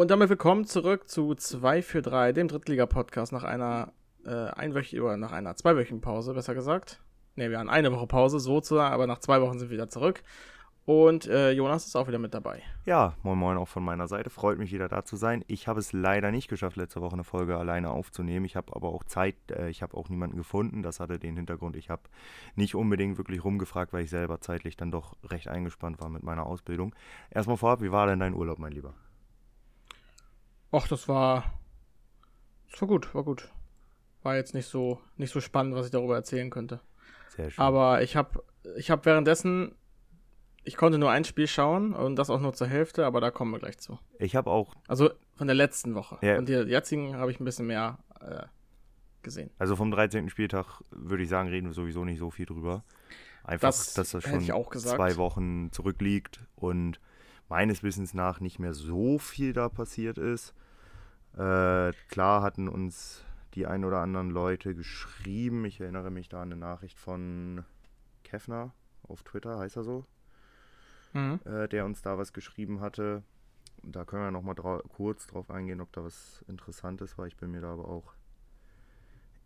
Und damit willkommen zurück zu 2 für 3, dem Drittliga-Podcast nach einer äh, einwöchigen oder nach einer zweiwöchigen Pause, besser gesagt. Ne, wir haben eine Woche Pause, sozusagen, aber nach zwei Wochen sind wir wieder zurück. Und äh, Jonas ist auch wieder mit dabei. Ja, moin moin auch von meiner Seite. Freut mich wieder da zu sein. Ich habe es leider nicht geschafft, letzte Woche eine Folge alleine aufzunehmen. Ich habe aber auch Zeit, äh, ich habe auch niemanden gefunden. Das hatte den Hintergrund. Ich habe nicht unbedingt wirklich rumgefragt, weil ich selber zeitlich dann doch recht eingespannt war mit meiner Ausbildung. Erstmal vorab, wie war denn dein Urlaub, mein Lieber? Ach, das war. Das war gut, war gut. War jetzt nicht so, nicht so spannend, was ich darüber erzählen könnte. Sehr schön. Aber ich habe ich hab währenddessen. Ich konnte nur ein Spiel schauen und das auch nur zur Hälfte, aber da kommen wir gleich zu. Ich habe auch. Also von der letzten Woche. Ja. Von der jetzigen habe ich ein bisschen mehr äh, gesehen. Also vom 13. Spieltag würde ich sagen, reden wir sowieso nicht so viel drüber. Einfach, Das dass das schon zwei Wochen zurückliegt und meines Wissens nach nicht mehr so viel da passiert ist. Äh, klar hatten uns die ein oder anderen Leute geschrieben. Ich erinnere mich da an eine Nachricht von Kefner auf Twitter, heißt er so, Mhm. äh, der uns da was geschrieben hatte. Da können wir nochmal drau kurz drauf eingehen, ob da was Interessantes war. Ich bin mir da aber auch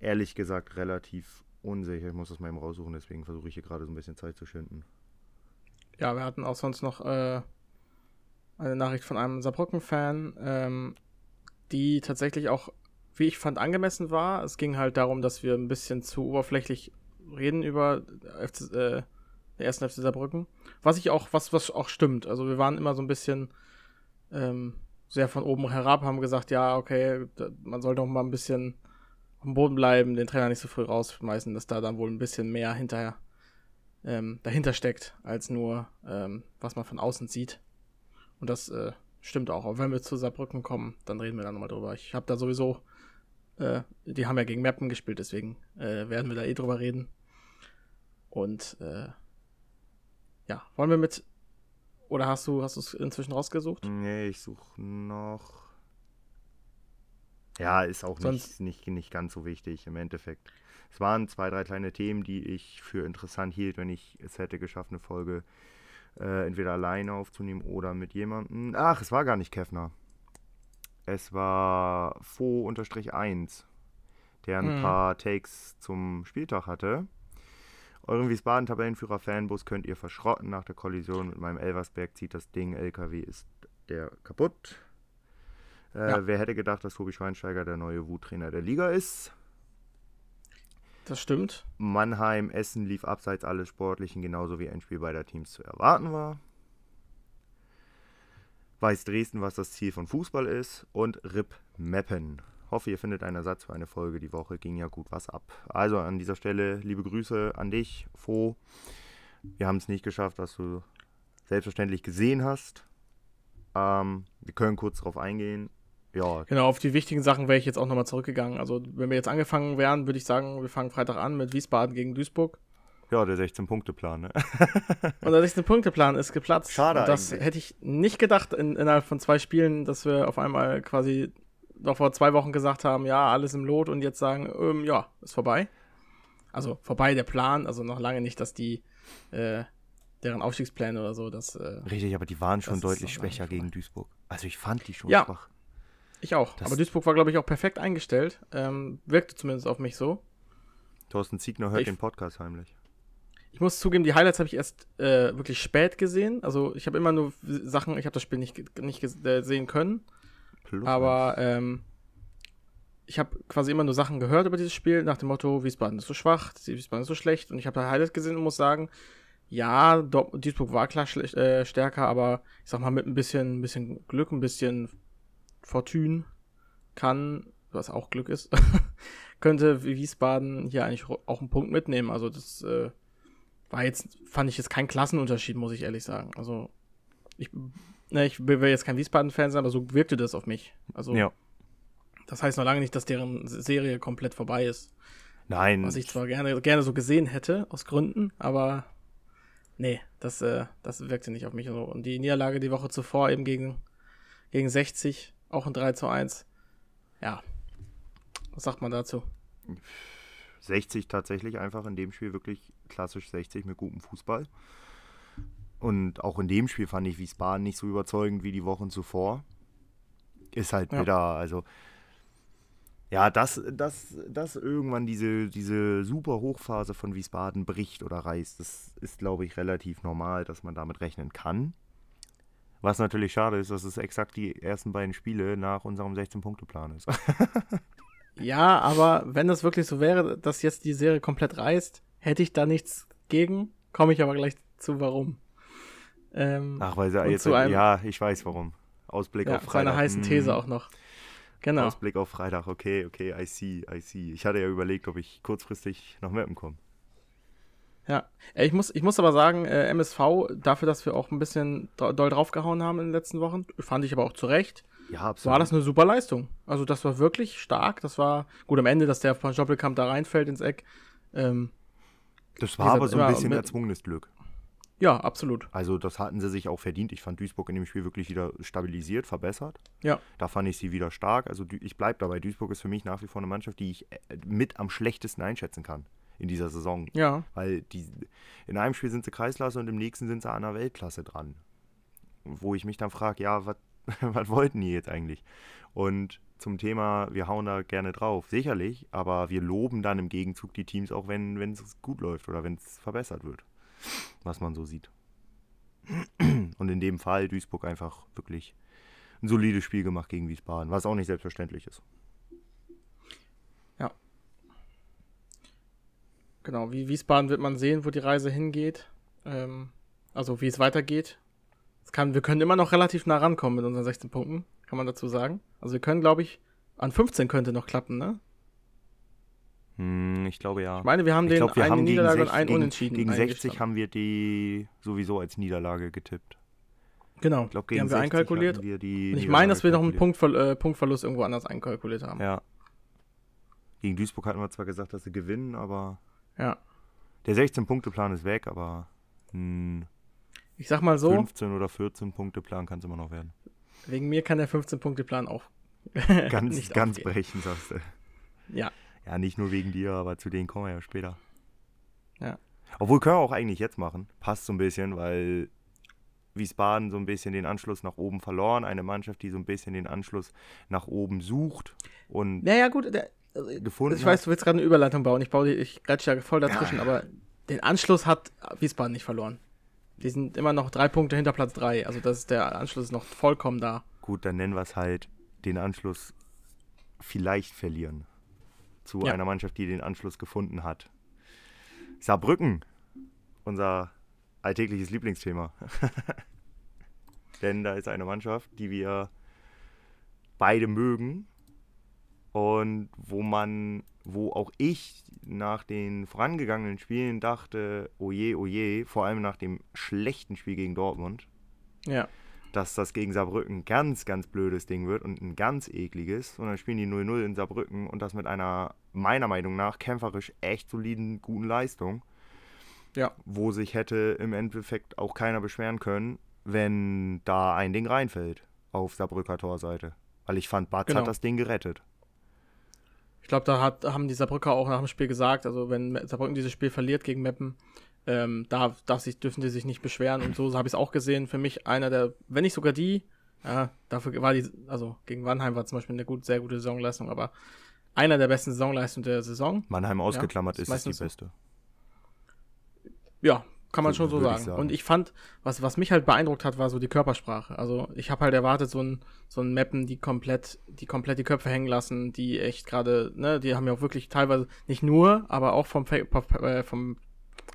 ehrlich gesagt relativ unsicher. Ich muss das mal eben raussuchen, deswegen versuche ich hier gerade so ein bisschen Zeit zu schinden. Ja, wir hatten auch sonst noch äh, eine Nachricht von einem Saarbrücken-Fan, ähm, die tatsächlich auch, wie ich fand, angemessen war. Es ging halt darum, dass wir ein bisschen zu oberflächlich reden über FC, äh, der ersten FC Saarbrücken. Was ich auch, was, was auch stimmt. Also wir waren immer so ein bisschen ähm, sehr von oben herab, haben gesagt, ja, okay, da, man soll doch mal ein bisschen am Boden bleiben, den Trainer nicht so früh rausschmeißen, dass da dann wohl ein bisschen mehr hinterher ähm, dahinter steckt, als nur, ähm, was man von außen sieht. Und das äh, stimmt auch. Aber wenn wir zu Saarbrücken kommen, dann reden wir da nochmal drüber. Ich habe da sowieso, äh, die haben ja gegen Meppen gespielt, deswegen äh, werden wir da eh drüber reden. Und äh, ja, wollen wir mit, oder hast du hast du es inzwischen rausgesucht? Nee, ich suche noch. Ja, ist auch nicht, nicht, nicht ganz so wichtig im Endeffekt. Es waren zwei, drei kleine Themen, die ich für interessant hielt, wenn ich es hätte geschafft, eine Folge äh, entweder alleine aufzunehmen oder mit jemandem. Ach, es war gar nicht Kefner. Es war Fo-1, der ein Mhm. paar Takes zum Spieltag hatte. Euren Wiesbaden-Tabellenführer Fanbus könnt ihr verschrotten. Nach der Kollision mit meinem Elversberg zieht das Ding. LKW ist der kaputt. Äh, Ja. Wer hätte gedacht, dass Tobi Schweinsteiger der neue Wuttrainer der Liga ist? Das stimmt. Mannheim, Essen lief abseits alles Sportlichen, genauso wie ein Spiel beider Teams zu erwarten war. Weiß Dresden, was das Ziel von Fußball ist. Und RIP Meppen. Hoffe, ihr findet einen Ersatz für eine Folge die Woche. Ging ja gut was ab. Also an dieser Stelle liebe Grüße an dich, Fo. Wir haben es nicht geschafft, was du selbstverständlich gesehen hast. Ähm, wir können kurz darauf eingehen. Ja, Genau, auf die wichtigen Sachen wäre ich jetzt auch nochmal zurückgegangen. Also, wenn wir jetzt angefangen wären, würde ich sagen, wir fangen Freitag an mit Wiesbaden gegen Duisburg. ja der 16-Punkte-Plan. Ne? Und der 16-Punkte-Plan ist geplatzt. Schade Und das eigentlich. hätte ich nicht gedacht in, innerhalb von zwei Spielen, dass wir auf einmal quasi noch vor zwei Wochen gesagt haben, ja, alles im Lot und jetzt sagen, ähm, ja, ist vorbei. Also vorbei der Plan, also noch lange nicht, dass die äh, deren Aufstiegspläne oder so, das äh, Richtig, aber die waren schon deutlich schwächer gegen Duisburg. Also ich fand die schon Ja. schwach. Ich auch. Das- Aber Duisburg war, glaube ich, auch perfekt eingestellt. Ähm, wirkte zumindest auf mich so. Thorsten Ziegner hört Ich- den Podcast heimlich. Ich muss zugeben, die Highlights habe ich erst äh, wirklich spät gesehen. Also ich habe immer nur Sachen, ich habe das Spiel nicht, nicht äh, sehen können. Plus Aber ähm, ich habe quasi immer nur Sachen gehört über dieses Spiel, nach dem Motto, Wiesbaden ist so schwach, Wiesbaden ist so schlecht. Und ich habe da Highlights gesehen und muss sagen, ja, Duisburg war klar äh, stärker, aber ich sag mal, mit ein bisschen, ein bisschen Glück, ein bisschen Fortune kann, was auch Glück ist, könnte Wiesbaden hier eigentlich auch einen Punkt mitnehmen. Also das äh, war jetzt, fand ich jetzt kein Klassenunterschied, muss ich ehrlich sagen. Also ich, ne, ich will will jetzt kein Wiesbaden-Fan sein, aber so wirkte das auf mich. Also Ja. das heißt noch lange nicht, dass deren Serie komplett vorbei ist. Nein, Was ich zwar gerne, gerne so gesehen hätte, aus Gründen, aber nee, das, äh, das wirkte nicht auf mich so. Und die Niederlage die Woche zuvor eben gegen, gegen 60, auch ein 3 zu 1. Ja. Was sagt man dazu? 60 tatsächlich einfach in dem Spiel wirklich klassisch 60 mit gutem Fußball. Und auch in dem Spiel fand ich Wiesbaden nicht so überzeugend wie die Wochen zuvor. ist halt ja. wieder, also ja, dass, dass, dass irgendwann diese, diese super Hochphase von Wiesbaden bricht oder reißt, das ist, glaube ich, relativ normal, dass man damit rechnen kann. Was natürlich schade ist, dass es exakt die ersten beiden Spiele nach unserem 16-Punkte-Plan ist. ja, aber wenn das wirklich so wäre, dass jetzt die Serie komplett reißt, hätte ich da nichts gegen. Komme ich aber gleich zu, warum. Ähm, Ach, weil sie jetzt, ja, ich weiß warum. Ausblick ja, auf Freitag. Zu einer heißen These hm. auch noch. Genau. Ausblick auf Freitag, okay, okay, I see, I see. Ich hatte ja überlegt, ob ich kurzfristig nach Mappen komme. Ja, ich muss, ich muss aber sagen, äh, MSV, dafür, dass wir auch ein bisschen doll draufgehauen haben in den letzten Wochen, fand ich aber auch zu Recht, ja, absolut. war das eine super Leistung. Also das war wirklich stark. Das war gut am Ende, dass der von Doppelkamp da reinfällt ins Eck. Ähm, das war aber so ein bisschen erzwungenes Glück. Ja, absolut. Also das hatten sie sich auch verdient. Ich fand Duisburg in dem Spiel wirklich wieder stabilisiert, verbessert. Ja. Da fand ich sie wieder stark. Also ich bleibe dabei. Duisburg ist für mich nach wie vor eine Mannschaft, die ich äh, mit am schlechtesten einschätzen kann in dieser Saison. Ja. Weil die, in einem Spiel sind sie Kreisklasse und im nächsten sind sie an der Weltklasse dran. Wo ich mich dann frage, ja, was wollten die jetzt eigentlich? Und zum Thema, wir hauen da gerne drauf, sicherlich, aber wir loben dann im Gegenzug die Teams auch, wenn es gut läuft oder wenn es verbessert wird was man so sieht. Und in dem Fall Duisburg einfach wirklich ein solides Spiel gemacht gegen Wiesbaden, was auch nicht selbstverständlich ist. Ja. Genau, wie Wiesbaden wird man sehen, wo die Reise hingeht. Ähm, also wie es weitergeht. Es kann, wir können immer noch relativ nah rankommen mit unseren 16 Punkten, kann man dazu sagen. Also wir können, glaube ich, an 15 könnte noch klappen, ne? Hm, ich glaube ja. Ich meine, wir haben ich den glaub, wir eine haben Niederlage und einen Unentschieden. Gegen 60 haben wir die sowieso als Niederlage getippt. Genau, ich glaub, die haben wir einkalkuliert. Wir und ich meine, dass wir noch einen Punkt, äh, Punktverlust irgendwo anders einkalkuliert haben. Ja. Gegen Duisburg hatten wir zwar gesagt, dass sie gewinnen, aber. Ja. Der 16-Punkte-Plan ist weg, aber. Hm, ich sag mal so. 15 oder 14 Punkte-Plan kann es immer noch werden. Wegen mir kann der 15-Punkte-Plan auch. ganz, nicht ganz brechen, sagst du. Ja, ja, nicht nur wegen dir, aber zu denen kommen wir ja später. Ja. Obwohl können wir auch eigentlich jetzt machen. Passt so ein bisschen, weil Wiesbaden so ein bisschen den Anschluss nach oben verloren. Eine Mannschaft, die so ein bisschen den Anschluss nach oben sucht und naja, gut, der, gefunden Ich weiß, du willst gerade eine Überleitung bauen. Ich baue die, ich grätsche ja voll dazwischen, ja. aber den Anschluss hat Wiesbaden nicht verloren. Die sind immer noch drei Punkte hinter Platz drei. Also das ist der Anschluss ist noch vollkommen da. Gut, dann nennen wir es halt den Anschluss vielleicht verlieren zu ja. einer Mannschaft, die den Anschluss gefunden hat. Saarbrücken, unser alltägliches Lieblingsthema. Denn da ist eine Mannschaft, die wir beide mögen und wo man, wo auch ich nach den vorangegangenen Spielen dachte, oje, oje, vor allem nach dem schlechten Spiel gegen Dortmund. Ja dass das gegen Saarbrücken ein ganz, ganz blödes Ding wird und ein ganz ekliges. Und dann spielen die 0-0 in Saarbrücken und das mit einer, meiner Meinung nach, kämpferisch echt soliden, guten Leistung. Ja. Wo sich hätte im Endeffekt auch keiner beschweren können, wenn da ein Ding reinfällt auf Saarbrücker Torseite. Weil ich fand, Batz genau. hat das Ding gerettet. Ich glaube, da hat, haben die Saarbrücker auch nach dem Spiel gesagt, also wenn Saarbrücken dieses Spiel verliert gegen Meppen, ähm, da darf sich, dürfen die sich nicht beschweren und so habe ich es auch gesehen. Für mich einer der, wenn nicht sogar die, ja, dafür war die, also gegen Wannheim war zum Beispiel eine gut, sehr gute Saisonleistung, aber einer der besten Saisonleistungen der Saison. Mannheim ausgeklammert ja, ist, ist die beste. Ja, kann man schon so sagen. sagen. Und ich fand, was, was mich halt beeindruckt hat, war so die Körpersprache. Also ich habe halt erwartet, so ein, so ein Mappen, die komplett, die komplett die Köpfe hängen lassen, die echt gerade, ne, die haben ja auch wirklich teilweise nicht nur, aber auch vom, äh, vom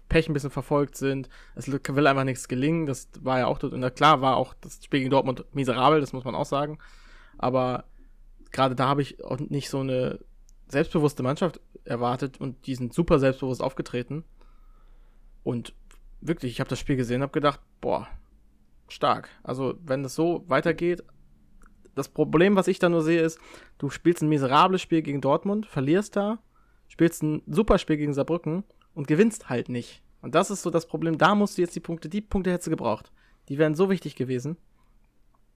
Pech ein bisschen verfolgt sind. Es will einfach nichts gelingen. Das war ja auch, und klar war auch das Spiel gegen Dortmund miserabel, das muss man auch sagen. Aber gerade da habe ich auch nicht so eine selbstbewusste Mannschaft erwartet und die sind super selbstbewusst aufgetreten. Und wirklich, ich habe das Spiel gesehen, habe gedacht, boah, stark. Also wenn das so weitergeht, das Problem, was ich da nur sehe, ist, du spielst ein miserables Spiel gegen Dortmund, verlierst da, spielst ein super Spiel gegen Saarbrücken und gewinnst halt nicht. Und das ist so das Problem. Da musst du jetzt die Punkte, die Punkte hättest du gebraucht. Die wären so wichtig gewesen.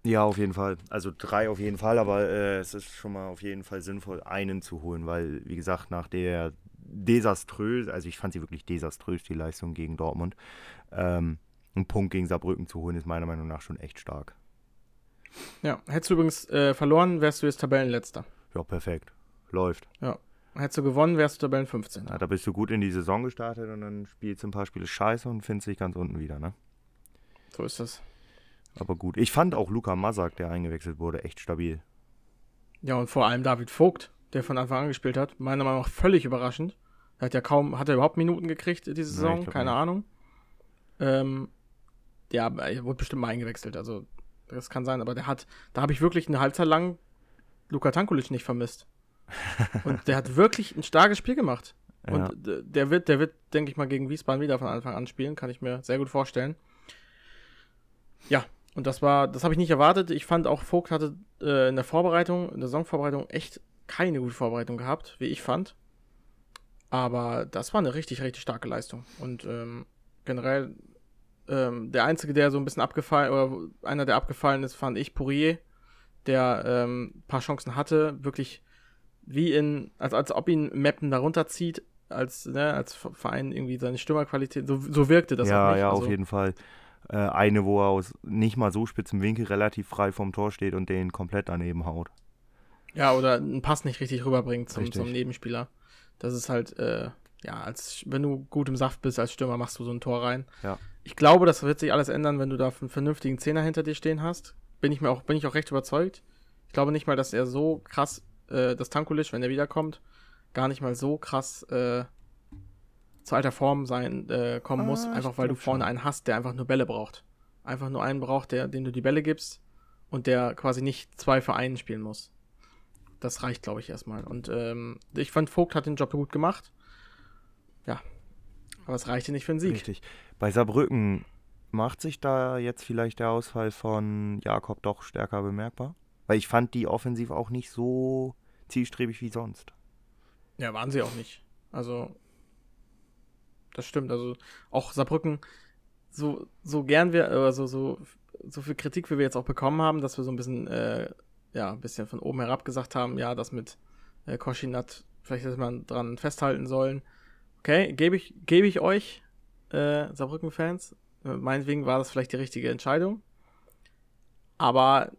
Ja, auf jeden Fall. Also drei auf jeden Fall, aber äh, es ist schon mal auf jeden Fall sinnvoll, einen zu holen, weil, wie gesagt, nach der desaströs, also ich fand sie wirklich desaströs, die Leistung gegen Dortmund, ähm, einen Punkt gegen Saarbrücken zu holen, ist meiner Meinung nach schon echt stark. Ja, hättest du übrigens äh, verloren, wärst du jetzt Tabellenletzter. Ja, perfekt. Läuft. Ja. Hättest du gewonnen, wärst du Tabellen 15. Ja, da bist du gut in die Saison gestartet und dann spielst du ein paar Spiele scheiße und findest dich ganz unten wieder, ne? So ist das. Aber gut. Ich fand auch Luca Masak, der eingewechselt wurde, echt stabil. Ja, und vor allem David Vogt, der von Anfang an gespielt hat. Meiner Meinung nach völlig überraschend. Er hat ja kaum, hat er überhaupt Minuten gekriegt diese Saison? Nee, Keine nicht. Ahnung. Ähm, ja, er wurde bestimmt mal eingewechselt. Also, das kann sein, aber der hat, da habe ich wirklich eine Halbzeit lang Luka Tankulic nicht vermisst. Und der hat wirklich ein starkes Spiel gemacht. Ja. Und der wird, der wird, denke ich mal, gegen Wiesbaden wieder von Anfang an spielen, kann ich mir sehr gut vorstellen. Ja, und das war, das habe ich nicht erwartet. Ich fand auch, Vogt hatte äh, in der Vorbereitung, in der Saisonvorbereitung echt keine gute Vorbereitung gehabt, wie ich fand. Aber das war eine richtig, richtig starke Leistung. Und ähm, generell ähm, der Einzige, der so ein bisschen abgefallen, oder einer, der abgefallen ist, fand ich Pourier, der ähm, ein paar Chancen hatte, wirklich wie in, als, als ob ihn Mappen darunter zieht, als, ne, als Verein irgendwie seine Stürmerqualität, so, so wirkte das ja, auch nicht. ja, also, auf jeden Fall. Äh, eine, wo er aus nicht mal so spitzem Winkel relativ frei vom Tor steht und den komplett daneben haut. Ja, oder einen Pass nicht richtig rüberbringt zum, Richtig. zum Nebenspieler. Das ist halt, äh, ja, als wenn du gut im Saft bist als Stürmer, machst du so ein Tor rein. Ja. Ich glaube, das wird sich alles ändern, wenn du da einen vernünftigen Zehner hinter dir stehen hast. Bin ich mir auch, bin ich auch recht überzeugt. Ich glaube nicht mal, dass er so krass, äh, das Tankulic, wenn er wiederkommt, gar nicht mal so krass äh, zu alter Form sein äh, kommen Ah, muss, einfach weil du vorne schon. einen hast, der einfach nur Bälle braucht. Einfach nur einen braucht, der, dem du die Bälle gibst und der quasi nicht zwei Vereinen spielen muss. Das reicht, glaube ich, erstmal. Und ähm, ich fand, Vogt hat den Job gut gemacht. Ja. Aber es reichte nicht für einen Sieg. Richtig. Bei Saarbrücken macht sich da jetzt vielleicht der Ausfall von Jakob doch stärker bemerkbar? Weil ich fand die offensiv auch nicht so zielstrebig wie sonst. Ja, waren sie auch nicht. Also, das stimmt. Also, auch Saarbrücken, so, so gern wir, äh, so, so, so viel Kritik, wie wir jetzt auch bekommen haben, dass wir so ein bisschen, äh, ja, ein bisschen von oben herab gesagt haben, ja, das mit äh, Koschinat, vielleicht hätte man dran festhalten sollen. Okay, gebe ich, gebe ich euch, äh, Saarbrücken-Fans. Äh, meinetwegen war das vielleicht die richtige Entscheidung. Aber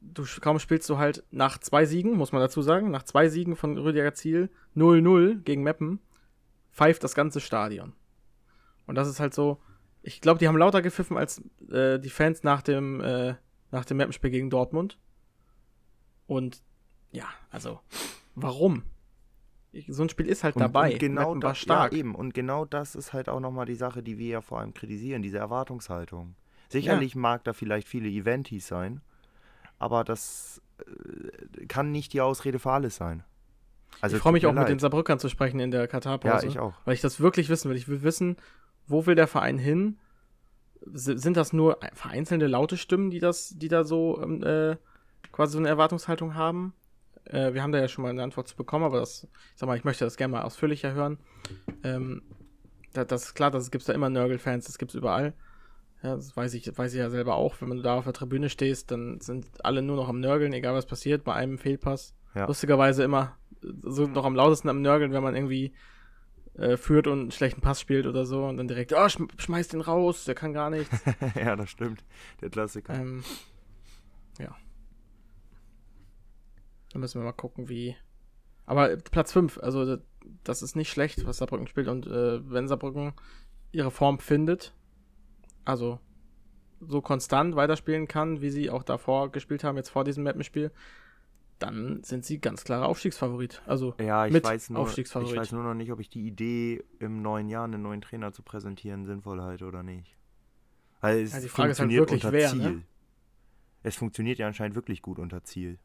du kaum spielst du halt nach zwei Siegen, muss man dazu sagen, nach zwei Siegen von Rüdiger Ziel 0-0 gegen Meppen, pfeift das ganze Stadion. Und das ist halt so, ich glaube, die haben lauter gepfiffen als äh, die Fans nach dem, äh, nach dem Mappenspiel gegen Dortmund. Und ja, also, warum? So ein Spiel ist halt Und, dabei. und genau Meppen war das, stark. Ja, eben. Und genau das ist halt auch nochmal die Sache, die wir ja vor allem kritisieren, diese Erwartungshaltung. Sicherlich mag da vielleicht viele Eventis sein, aber das äh, kann nicht die Ausrede für alles sein. Also ich freue mich auch mir mit den leid. Saarbrückern zu sprechen in der Ja, Katar-Pause. ich auch. Weil ich das wirklich wissen will. Ich will wissen, wo will der Verein hin? Sind das nur vereinzelte laute Stimmen, die das, die da so ähm, äh, quasi so eine Erwartungshaltung haben? Äh, wir haben da ja schon mal eine Antwort zu bekommen, aber das, ich sag mal, ich möchte das gerne mal ausführlicher hören. Ähm, da, das ist klar, das gibt's da immer Nörgel-Fans, das gibt's überall. Ja, das weiß ich, weiß ich ja selber auch. Wenn du da auf der Tribüne stehst, dann sind alle nur noch am Nörgeln, egal was passiert, bei einem Fehlpass. Ja. Lustigerweise immer äh, so noch am lautesten am Nörgeln, wenn man irgendwie äh, führt und einen schlechten Pass spielt oder so und dann direkt, oh, schm schmeiß den raus, der kann gar nichts. ja, das stimmt. Der Klassiker. ähm, ja. Dann müssen wir mal gucken, wie. Aber Platz 5, also das- das ist nicht schlecht, was Saarbrücken spielt. Und äh, wenn Saarbrücken ihre Form findet, also so konstant weiterspielen kann, wie sie auch davor gespielt haben, jetzt vor diesem Mappenspiel, dann sind sie ganz klarer Aufstiegsfavorit. Also Ja, ich mit weiß, nur, ich Aufstiegsfavorit. weiß nur noch nicht, ob ich die Idee, im neuen Jahr einen neuen Trainer zu präsentieren, sinnvoll halte oder nicht. Es Ja, die Frage ist halt wirklich, unter wer, ne? Es funktioniert ja anscheinend wirklich gut unter Ziel.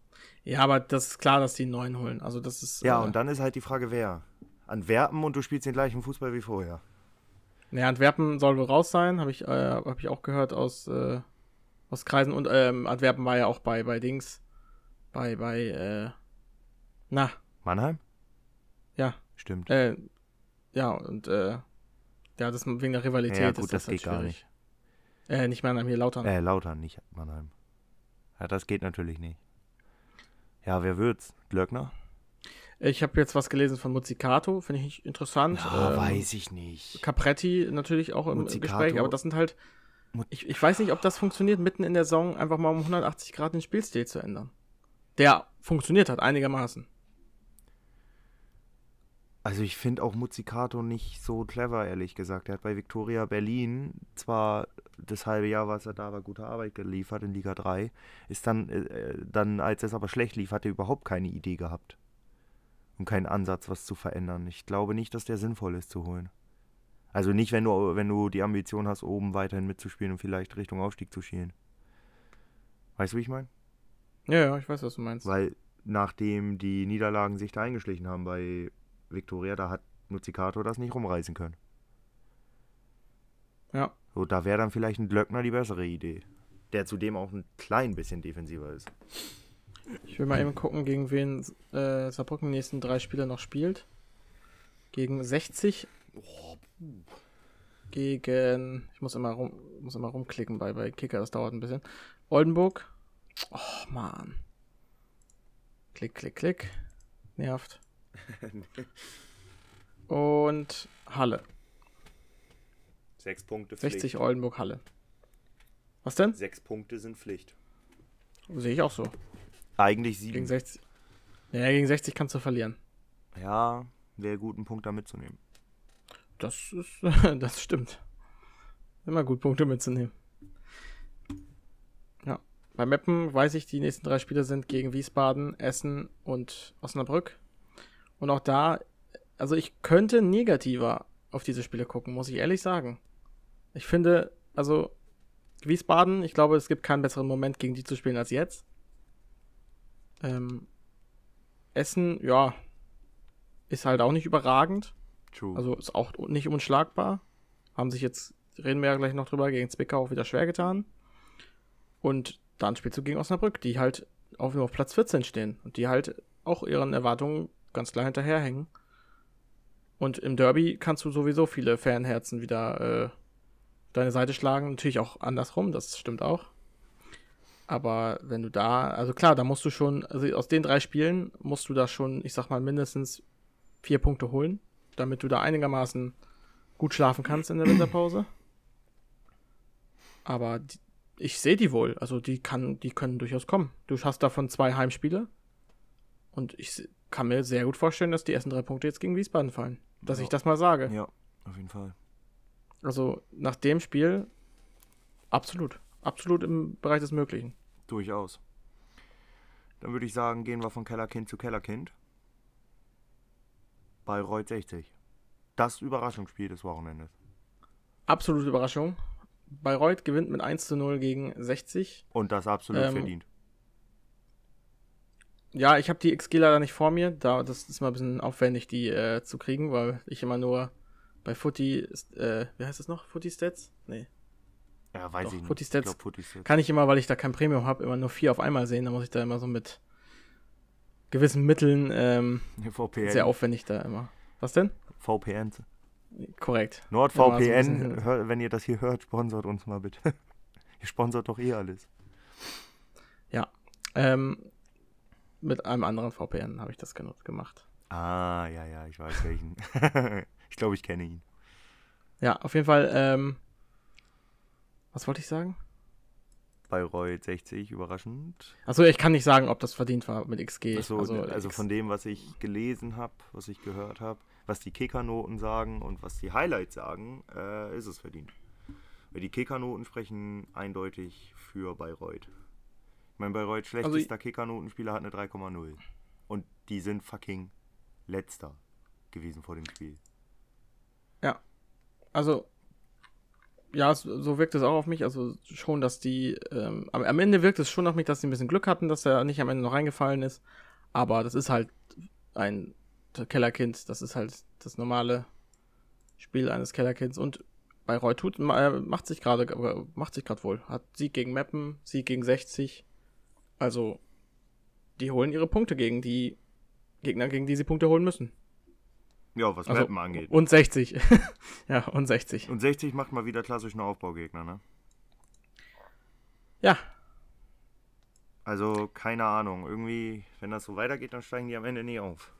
Ja, aber das ist klar, dass die einen neuen holen. Also das ist. Ja, äh, und dann ist halt die Frage, wer. Antwerpen und du spielst den gleichen Fußball wie vorher. Ja, Antwerpen soll wohl raus sein, habe ich, äh, hab ich auch gehört aus, äh, aus Kreisen. Und ähm, Antwerpen war ja auch bei, bei Dings. Bei, bei, äh, na, Mannheim? ja, Stimmt. äh, ja, und, äh, ja, das wegen der Rivalität Ja, gut, ist das das, halt geht gar schwierig. Äh, nicht Mannheim, hier Lautern. Äh, Lautern, nicht Mannheim. Ja, das geht natürlich nicht. Ja, wer wird's? Glöckner? Ich habe jetzt was gelesen von Muzzicato, finde ich interessant. Ja, Ähm, weiß ich nicht. Capretti natürlich auch im Muzzicato- Gespräch, aber das sind halt, ich, ich weiß nicht, ob das funktioniert, mitten in der Saison einfach mal um 180 Grad den Spielstil zu ändern. Der funktioniert hat, einigermaßen. Also ich finde auch Muzzicato nicht so clever, ehrlich gesagt. Er hat bei Victoria Berlin zwar das halbe Jahr, was er da war, gute Arbeit geliefert in Liga 3, ist dann, äh, dann als es aber schlecht lief, hat er überhaupt keine Idee gehabt. Und keinen Ansatz, was zu verändern. Ich glaube nicht, dass der sinnvoll ist zu holen. Also nicht, wenn du, wenn du die Ambition hast, oben weiterhin mitzuspielen und vielleicht Richtung Aufstieg zu schielen. Weißt du, wie ich meine? Ja, ja, ich weiß, was du meinst. Weil nachdem die Niederlagen sich da eingeschlichen haben bei Victoria, da hat Muzzicato das nicht rumreißen können. Ja. So, da wäre dann vielleicht ein Glöckner die bessere Idee. Der zudem auch ein klein bisschen defensiver ist. Ich will mal eben gucken, gegen wen äh, Saarbrücken die nächsten drei Spiele noch spielt. Gegen 60. Gegen. Ich muss immer, rum, muss immer rumklicken bei, bei Kicker, das dauert ein bisschen. Oldenburg. Oh, Mann. Klick, klick, klick. Nervt. Und Halle. Sechs Punkte Pflicht. 60 Oldenburg Halle. Was denn? Sechs Punkte sind Pflicht. Sehe ich auch so. Eigentlich sieben. Gegen 60. Ja, gegen 60 kannst du verlieren. Ja, wäre gut, einen Punkt da mitzunehmen. Das ist, das stimmt. Immer gut, Punkte mitzunehmen. Ja. Bei Meppen weiß ich, die nächsten drei Spiele sind gegen Wiesbaden, Essen und Osnabrück. Und auch da, also ich könnte negativer auf diese Spiele gucken, muss ich ehrlich sagen. Ich finde, also Wiesbaden, ich glaube, es gibt keinen besseren Moment, gegen die zu spielen als jetzt. Ähm, Essen, ja, ist halt auch nicht überragend. True. Also ist auch nicht unschlagbar. Haben sich jetzt, reden wir ja gleich noch drüber, gegen Zwickau auch wieder schwer getan. Und dann spielst du gegen Osnabrück, die halt auf, auf Platz 14 stehen und die halt auch ihren Erwartungen ganz klar hinterherhängen. Und im Derby kannst du sowieso viele Fanherzen wieder äh, deine Seite schlagen. Natürlich auch andersrum, das stimmt auch. Aber wenn du da, also klar, da musst du schon, also aus den drei Spielen musst du da schon, ich sag mal, mindestens vier Punkte holen, damit du da einigermaßen gut schlafen kannst in der Winterpause. Aber die, ich sehe die wohl, also die kann, die können durchaus kommen. Du hast davon zwei Heimspiele und ich kann mir sehr gut vorstellen, dass die ersten drei Punkte jetzt gegen Wiesbaden fallen. Dass ja. ich das mal sage. Ja, auf jeden Fall. Also nach dem Spiel absolut. Absolut im Bereich des Möglichen. Durchaus. Dann würde ich sagen, gehen wir von Kellerkind zu Kellerkind. Bayreuth 60. Das Überraschungsspiel des Wochenendes. Absolute Überraschung. Bayreuth gewinnt mit 1 zu 0 gegen 60. Und das absolut ähm, verdient. Ja, ich habe die XG leider nicht vor mir. Da, das ist mal ein bisschen aufwendig, die äh, zu kriegen, weil ich immer nur bei Footy, äh, wie heißt das noch? Footy Stats? Nee. Ja, weiß Doch, ich Footy Stats, ich Footy Stats kann ich immer, weil ich da kein Premium habe, immer nur vier auf einmal sehen. Da muss ich da immer so mit gewissen Mitteln ähm, VPN. sehr aufwendig da immer. Was denn? VPN. Korrekt. NordVPN, hör, wenn ihr das hier hört, sponsert uns mal bitte. ihr sponsert doch eh alles. Ja. Ähm, mit einem anderen VPN habe ich das gemacht. Ah, ja, ja, ich weiß welchen. ich glaube, ich kenne ihn. Ja, auf jeden Fall. Ähm, was wollte ich sagen? Bayreuth 60, überraschend. Achso, ich kann nicht sagen, ob das verdient war mit XG. Achso, also, also von dem, was ich gelesen habe, was ich gehört habe, was die Kickernoten sagen und was die Highlights sagen, äh, ist es verdient. Weil die Kickernoten sprechen eindeutig für Bayreuth mein Bayreuth schlechtester also, Kickernotenspieler hat eine 3,0. Und die sind fucking letzter gewesen vor dem Spiel. Ja. Also, ja, so wirkt es auch auf mich. Also schon, dass die, ähm, am Ende wirkt es schon auf mich, dass sie ein bisschen Glück hatten, dass er nicht am Ende noch reingefallen ist. Aber das ist halt ein Kellerkind. Das ist halt das normale Spiel eines Kellerkinds. Und Bayreuth tut, äh, macht sich gerade, macht sich gerade wohl. Hat Sieg gegen Meppen, Sieg gegen 60. Also, die holen ihre Punkte gegen die Gegner, gegen die sie Punkte holen müssen. Ja, was also, Mappen angeht. Und 60. ja, und 60. Und 60 macht mal wieder klassischen Aufbaugegner, ne? Ja. Also, keine Ahnung. Irgendwie, wenn das so weitergeht, dann steigen die am Ende nie auf.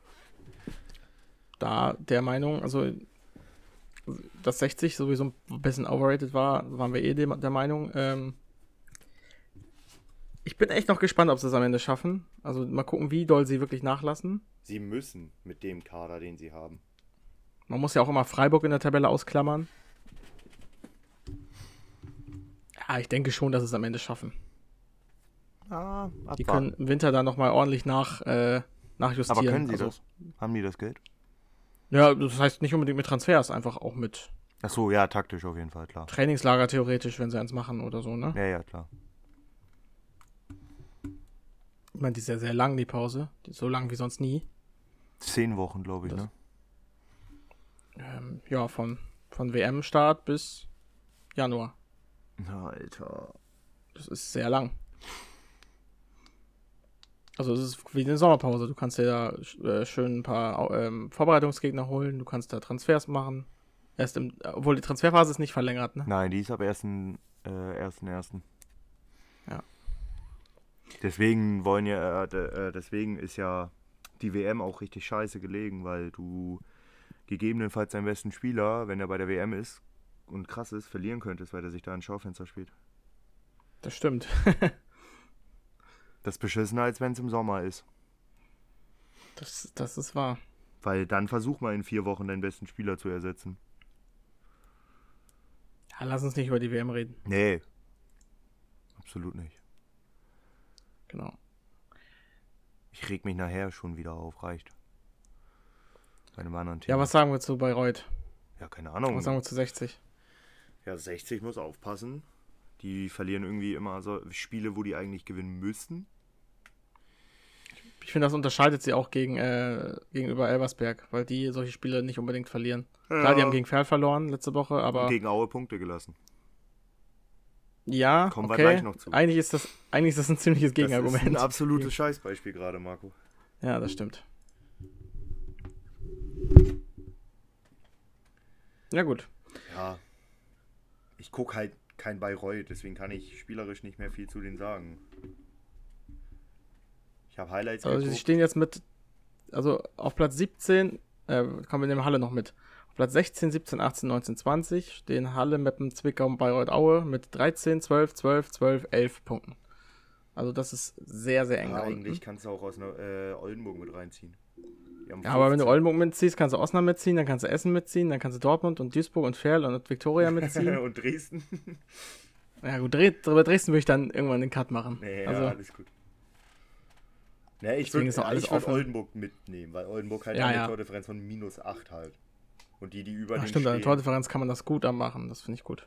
Da der Meinung, also dass 60 sowieso ein bisschen overrated war, waren wir eh der Meinung. Ähm, ich bin echt noch gespannt, ob sie es am Ende schaffen. Also mal gucken, wie doll sie wirklich nachlassen. Sie müssen mit dem Kader, den sie haben. Man muss ja auch immer Freiburg in der Tabelle ausklammern. Ja, ich denke schon, dass sie es am Ende schaffen. Ah, die können im Winter dann nochmal ordentlich nach, äh, nachjustieren. Aber können sie also, das? Haben die das Geld? Ja, das heißt nicht unbedingt mit Transfers, einfach auch mit. Ach so, ja, taktisch auf jeden Fall, klar. Trainingslager theoretisch, wenn sie eins machen oder so, ne? Ja, ja, klar. Ich meine, die ist ja sehr lang, die Pause. Die so lang wie sonst nie. Zehn Wochen, glaube ich, das, ne? Ähm, ja, von, von WM-Start bis Januar. Alter. Das ist sehr lang. Also es ist wie eine Sommerpause. Du kannst dir da äh, schön ein paar ähm, Vorbereitungsgegner holen, du kannst da Transfers machen. Erst im, obwohl die Transferphase ist nicht verlängert, ne? Nein, die ist ab 1.1. Äh, 1. Ja. Deswegen wollen ja, äh, äh, deswegen ist ja die WM auch richtig scheiße gelegen, weil du gegebenenfalls deinen besten Spieler, wenn er bei der WM ist und krass ist, verlieren könntest, weil er sich da ein Schaufenster spielt. Das stimmt. Das ist beschissener, als wenn es im Sommer ist. Das, das ist wahr. Weil dann versuch mal in vier Wochen deinen besten Spieler zu ersetzen. Ja, lass uns nicht über die WM reden. Nee. Absolut nicht. Genau. Ich reg mich nachher schon wieder auf, reicht. Bei einem anderen Thema. Ja, was sagen wir zu Bayreuth? Ja, keine Ahnung. Was sagen wir zu 60? Ja, 60 muss aufpassen. Die verlieren irgendwie immer so Spiele, wo die eigentlich gewinnen müssen. Ich finde, das unterscheidet sie auch gegen, äh, gegenüber Elversberg, weil die solche Spiele nicht unbedingt verlieren. Ja. Klar, die haben gegen Ferl verloren letzte Woche, aber. Und gegen Aue Punkte gelassen. Ja, Kommen okay. wir gleich noch zu. Eigentlich ist das, eigentlich ist das ein ziemliches Gegenargument. Das ist ein absolutes Scheißbeispiel gerade, Marco. Ja, das stimmt. Ja, gut. Ja. Ich gucke halt kein Bayreuth, deswegen kann ich spielerisch nicht mehr viel zu denen sagen. Ich habe Highlights Also geguckt. sie stehen jetzt mit, also auf Platz 17, äh, kommen wir in der Halle noch mit. Platz 16, 17, 18, 19, 20 stehen Halle, Meppen, Zwickau und Bayreuth Aue mit 13, 12, 12, 12, 11 Punkten. Also das ist sehr, sehr eng. Ja, eigentlich kannst du auch aus einer, äh, Oldenburg mit reinziehen. Ja, aber wenn du Oldenburg mitziehst, kannst du Osnabrück mitziehen, dann kannst du Essen mitziehen, dann kannst du Dortmund und Duisburg und Ferl und Viktoria mitziehen. und Dresden. ja gut, bei Dresden würde ich dann irgendwann den Cut machen. Nee, also, ja, alles gut. Ja, ich würde würd Oldenburg mitnehmen, weil Oldenburg halt ja, eine ja. Tordifferenz von minus 8 halt. Und die, die über Ach, Stimmt, eine Tordifferenz kann man das gut machen, das finde ich gut.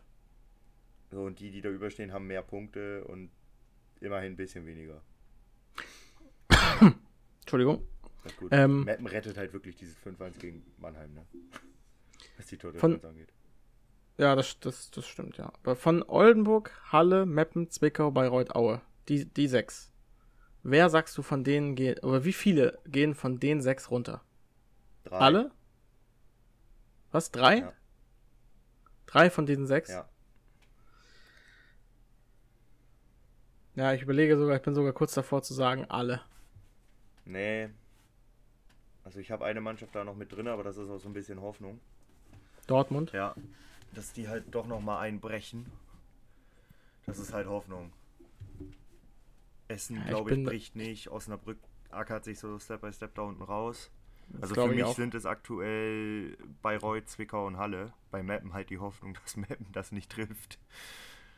So, und die, die da überstehen, haben mehr Punkte und immerhin ein bisschen weniger. Entschuldigung. gut. Ähm, Mappen rettet halt wirklich dieses 5-1 gegen Mannheim, ne? Was die Tordifferenz angeht. Ja, das, das, das stimmt, ja. Aber von Oldenburg, Halle, Meppen, Zwickau, Bayreuth, Aue. Die, die sechs. Wer sagst du von denen geht, oder wie viele gehen von den sechs runter? Drei. Alle? Was? Drei? Ja. Drei von diesen sechs? Ja. Ja, ich überlege sogar, ich bin sogar kurz davor zu sagen, alle. Nee. Also ich habe eine Mannschaft da noch mit drin, aber das ist auch so ein bisschen Hoffnung. Dortmund? Ja. Dass die halt doch nochmal einbrechen. Das ist halt Hoffnung. Essen, ja, glaube ich, bricht nicht. Osnabrück ackert sich so Step by Step da unten raus. Also für mich sind es aktuell Bayreuth, Zwickau und Halle. Bei Mappen halt die Hoffnung, dass Mappen das nicht trifft.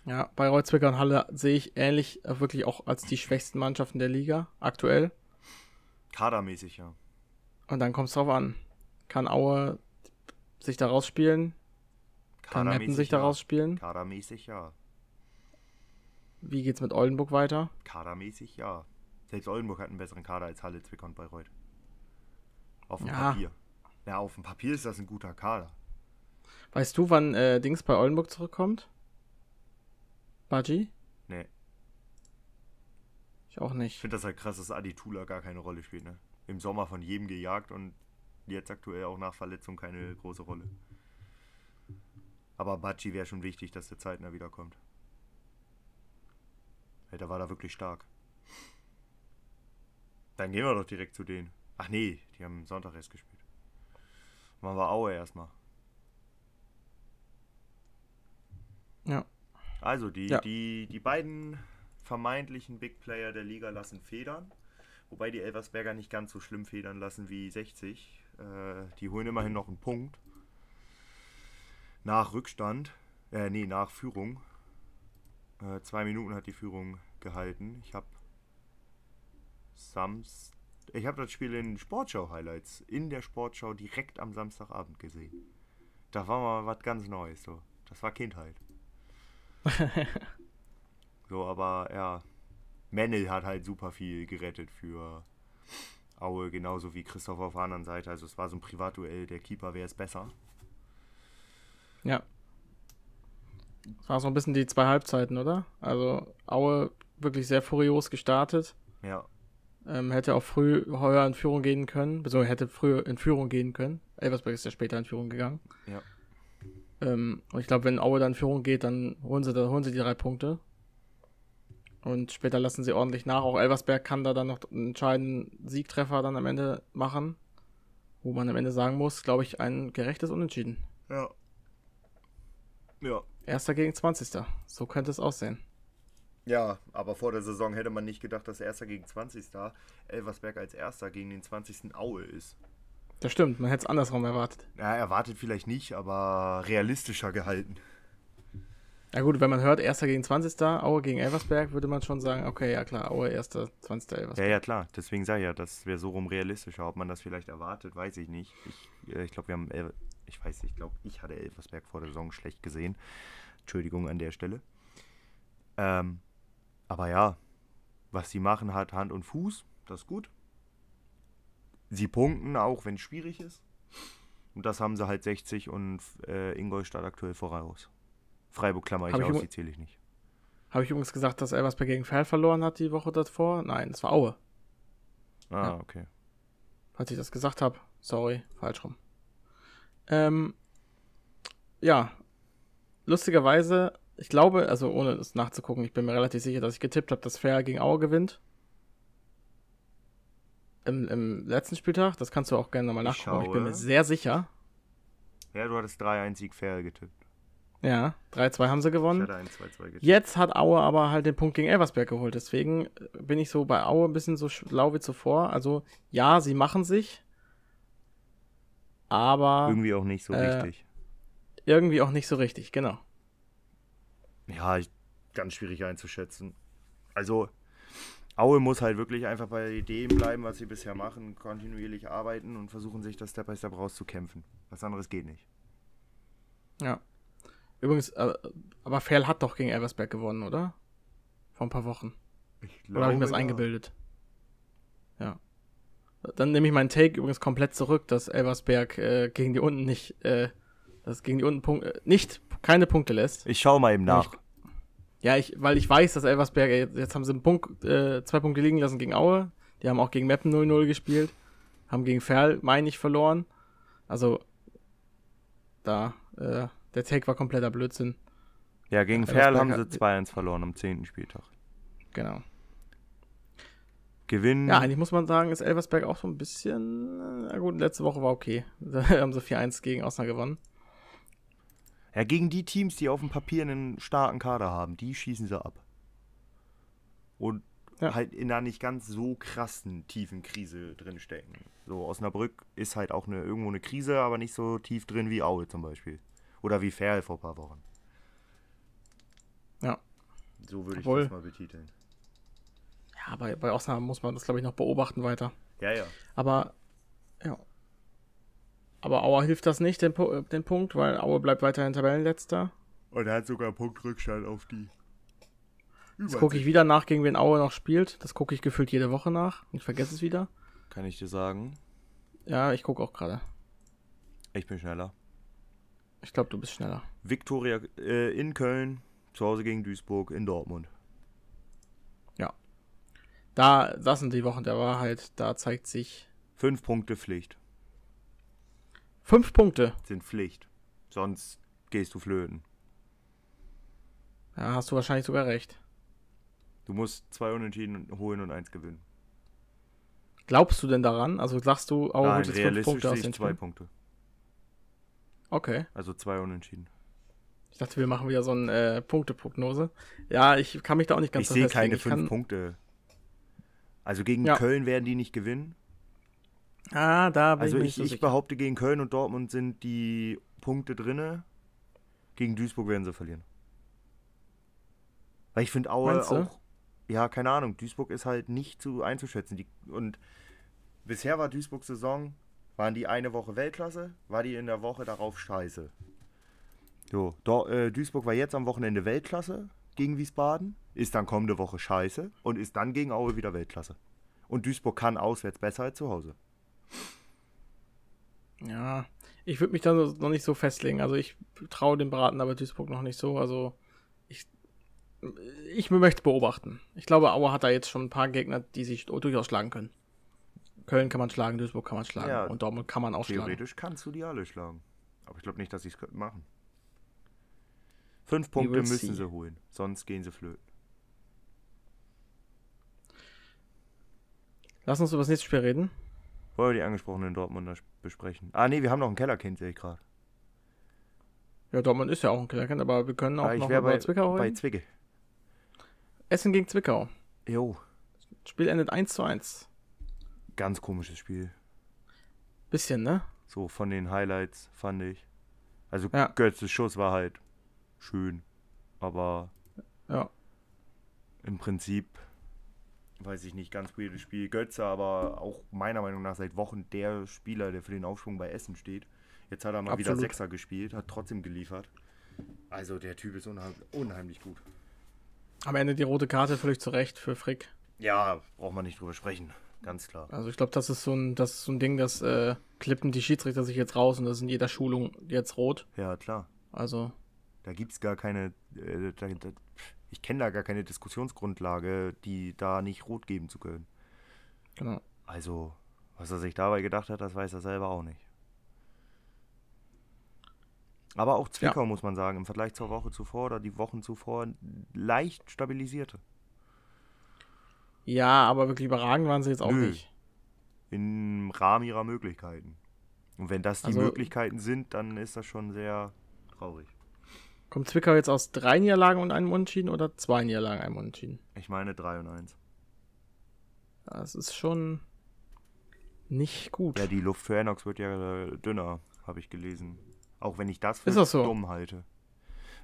Ja, Bayreuth, Zwickau und Halle sehe ich ähnlich äh, wirklich auch als die schwächsten Mannschaften der Liga aktuell. Kadermäßig, ja. Und dann kommt es drauf an. Kann Aue sich da rausspielen? Kann Mappen sich da rausspielen? Kadermäßig, ja. Wie geht's mit Oldenburg weiter? Kadermäßig, ja. Selbst Oldenburg hat einen besseren Kader als Halle, Zwickau und Bayreuth. Auf dem ja. Papier. Ja, auf dem Papier ist das ein guter Kader. Weißt du, wann äh, Dings bei Oldenburg zurückkommt? Baji? Nee. Ich auch nicht. Ich finde das halt krass, dass Adi Tula gar keine Rolle spielt, ne? Im Sommer von jedem gejagt und jetzt aktuell auch nach Verletzung keine große Rolle. Aber Baji wäre schon wichtig, dass der zeitnah wiederkommt. Der war da wirklich stark. Dann gehen wir doch direkt zu denen. Ach nee, die haben Sonntag erst gespielt. Machen wir Aue erstmal. Ja. Also, die, ja. die, die beiden vermeintlichen Big Player der Liga lassen federn. Wobei die Elversberger nicht ganz so schlimm federn lassen wie 60. Äh, die holen immerhin noch einen Punkt. Nach Rückstand, äh, nee, nach Führung. Äh, zwei Minuten hat die Führung gehalten. Ich habe Samstag ich habe das Spiel in Sportschau-Highlights in der Sportschau direkt am Samstagabend gesehen. Da war mal was ganz Neues. So. Das war Kindheit. so, aber ja, Mennel hat halt super viel gerettet für Aue, genauso wie Christoph auf der anderen Seite. Also es war so ein Privatduell, der Keeper wäre es besser. Ja. Das war so ein bisschen die zwei Halbzeiten, oder? Also Aue wirklich sehr furios gestartet. Ja. Ähm, hätte auch früh heuer in Führung gehen können, beziehungsweise hätte früher in Führung gehen können. Elversberg ist ja später in Führung gegangen. Ja. Ähm, und ich glaube, wenn Aue dann in Führung geht, dann holen sie, dann holen sie die drei Punkte. Und später lassen sie ordentlich nach. Auch Elversberg kann da dann noch einen entscheidenden Siegtreffer dann am Ende machen. Wo man am Ende sagen muss, glaube ich, ein gerechtes Unentschieden. Ja. Ja. Erster gegen 20. So könnte es aussehen. Ja, aber vor der Saison hätte man nicht gedacht, dass Erster gegen 20. Elversberg als Erster gegen den 20. Aue ist. Das stimmt, man hätte es andersrum erwartet. Ja, erwartet vielleicht nicht, aber realistischer gehalten. Ja gut, wenn man hört, Erster gegen 20. Aue gegen Elversberg, würde man schon sagen, okay, ja klar, Aue Erster, 20. Elversberg. Ja, ja, klar. Deswegen sage ich ja, das wäre so rum realistischer. Ob man das vielleicht erwartet, weiß ich nicht. Ich, äh, ich glaube, wir haben, El ich weiß nicht, ich glaube, ich hatte Elversberg vor der Saison schlecht gesehen. Entschuldigung an der Stelle. Ähm, aber ja, was sie machen, hat Hand und Fuß. Das ist gut. Sie punkten auch, wenn es schwierig ist. Und das haben sie halt 60 und äh, Ingolstadt aktuell voraus. Freiburg klammer ich Hab aus, die zähle ich nicht. Habe ich übrigens gesagt, dass Elversberg gegen Ferl verloren hat die Woche davor? Nein, es war Aue. Ah, ja. okay. Als ich das gesagt habe, sorry, falsch rum. Ähm, ja, lustigerweise ich glaube, also ohne es nachzugucken, ich bin mir relativ sicher, dass ich getippt habe, dass Fair gegen Aue gewinnt. Im, Im, letzten Spieltag, das kannst du auch gerne nochmal nachgucken, ich, ich bin mir sehr sicher. Ja, du hattest 3-1 Sieg Fair getippt. Ja, 3-2 haben sie gewonnen. Ich hatte 1, 2, 2 getippt. Jetzt hat Aue aber halt den Punkt gegen Elversberg geholt. Deswegen bin ich so bei Aue ein bisschen so schlau wie zuvor. Also, ja, sie machen sich. Aber. Irgendwie auch nicht so äh, richtig. Irgendwie auch nicht so richtig, genau. Ja, ganz schwierig einzuschätzen. Also, Aue muss halt wirklich einfach bei dem bleiben, was sie bisher machen, kontinuierlich arbeiten und versuchen, sich das Step by Step rauszukämpfen. Was anderes geht nicht. Ja. Übrigens, äh, aber Ferl hat doch gegen Elversberg gewonnen, oder? Vor ein paar Wochen. Ich glaube, oder habe ich mir das ja. eingebildet? Ja. Dann nehme ich meinen Take übrigens komplett zurück, dass Elversberg äh, gegen die unten nicht, äh, das gegen die unten Punkte, äh, nicht keine Punkte lässt. Ich schaue mal eben nach. Ich, ja, ich, weil ich weiß, dass Elversberg, jetzt haben sie einen Punkt, äh, zwei Punkte liegen lassen gegen Aue. Die haben auch gegen Meppen 0-0 gespielt. Haben gegen Ferl, meine ich, verloren. Also, da, äh, der Take war kompletter Blödsinn. Ja, gegen ja, Ferl haben sie 2-1 verloren am 10. Spieltag. Genau. Gewinnen. Ja, eigentlich muss man sagen, ist Elversberg auch so ein bisschen. Äh, na gut, letzte Woche war okay. Da haben sie 4-1 gegen Osnabrück gewonnen. Ja, gegen die Teams, die auf dem Papier einen starken Kader haben, die schießen sie ab. Und ja. halt in einer nicht ganz so krassen tiefen Krise drin stecken. So, Osnabrück ist halt auch eine, irgendwo eine Krise, aber nicht so tief drin wie Aue zum Beispiel. Oder wie Ferl vor ein paar Wochen. Ja. So würde ich das mal betiteln. Ja, bei, bei Osnabrück muss man das, glaube ich, noch beobachten weiter. Ja, ja. Aber. Aber Auer hilft das nicht, den, den Punkt, weil Auer bleibt weiterhin Tabellenletzter. Und er hat sogar Punktrückstand auf die. Jetzt gucke ich wieder nach, gegen wen Aue noch spielt. Das gucke ich gefühlt jede Woche nach. Ich vergesse es wieder. Kann ich dir sagen? Ja, ich gucke auch gerade. Ich bin schneller. Ich glaube, du bist schneller. Viktoria äh, in Köln, zu Hause gegen Duisburg, in Dortmund. Ja. Da, das sind die Wochen der Wahrheit. Da zeigt sich. Fünf Punkte Pflicht. Fünf Punkte. Sind Pflicht. Sonst gehst du flöten. Ja, hast du wahrscheinlich sogar recht. Du musst zwei Unentschieden holen und eins gewinnen. Glaubst du denn daran? Also sagst du, oh, Nein, fünf Punkte aus den zwei Punkte. Okay. Also zwei Unentschieden. Ich dachte, wir machen wieder so eine äh, Punkteprognose. Ja, ich kann mich da auch nicht ganz Ich sehe keine Ich fünf kann- Punkte. Also gegen Ja. Köln werden die nicht gewinnen. Ah, da bin Also ich ich, so ich behaupte, gegen Köln und Dortmund sind die Punkte drinne. Gegen Duisburg werden sie verlieren. Weil ich finde Aue auch, ja, keine Ahnung, Duisburg ist halt nicht zu einzuschätzen. Die, und bisher war Duisburgs Saison, waren die eine Woche Weltklasse, war die in der Woche darauf scheiße. So, Dor äh, Duisburg war jetzt am Wochenende Weltklasse gegen Wiesbaden, ist dann kommende Woche scheiße und ist dann gegen Aue wieder Weltklasse. Und Duisburg kann auswärts besser als zu Hause. Ja, ich würde mich da noch nicht so festlegen. Also ich traue dem Braten aber Duisburg noch nicht so. Also ich, ich möchte beobachten. Ich glaube, Aue hat da jetzt schon ein paar Gegner, die sich durchaus schlagen können. Köln kann man schlagen, Duisburg kann man schlagen Ja, und Dortmund kann man auch schlagen. Theoretisch kannst du die alle schlagen. Aber ich glaube nicht, dass sie es machen. Fünf Punkte müssen see. sie holen, sonst gehen sie flöten. Lass uns über das nächste Spiel reden. Wollen wir die angesprochenen Dortmunder sp- besprechen? Ah, nee, wir haben noch ein Kellerkind, sehe ich gerade. Ja, Dortmund ist ja auch ein Killerkind, aber wir können auch Ah, ich noch über bei, Zwickau bei. Zwicke. Essen gegen Zwickau. Jo, Spiel endet 1 zu 1. ganz komisches Spiel. Bisschen, ne? So von den Highlights fand ich. Also Ja. Götzes Schuss war halt schön. Aber Ja. im Prinzip, weiß ich nicht, ganz weirdes Spiel. Götze aber auch meiner Meinung nach seit Wochen der Spieler, der für den Aufschwung bei Essen steht. Jetzt hat er mal wieder Absolut. Sechser gespielt, hat trotzdem geliefert. Also der Typ ist unheim unheimlich gut. Am Ende die rote Karte völlig zu Recht für Frick. Ja, braucht man nicht drüber sprechen. Ganz klar. Also ich glaube, das ist so ein, das ist so ein Ding, das äh, klippen die Schiedsrichter sich jetzt raus und das ist in jeder Schulung jetzt rot. Ja, klar. Also, Da gibt es gar keine, äh, da, da, ich kenne da gar keine Diskussionsgrundlage, die da nicht rot geben zu können. genau. Also, was er sich dabei gedacht hat, das weiß er selber auch nicht. Aber auch Zwickau, muss man sagen, im Vergleich zur Woche zuvor oder die Wochen zuvor leicht stabilisierte. Ja, aber wirklich überragend waren sie jetzt auch Nö. nicht. Im Rahmen ihrer Möglichkeiten. Und wenn das die Also- Möglichkeiten sind, dann ist das schon sehr traurig. Kommt Zwickau jetzt aus drei Niederlagen und einem Unentschieden oder zwei Niederlagen, einem Unentschieden? Ich meine 3 und 1. Das ist schon nicht gut. Ja, die Luft für Enox wird ja dünner, habe ich gelesen. Auch wenn ich das für Ist das so? dumm halte.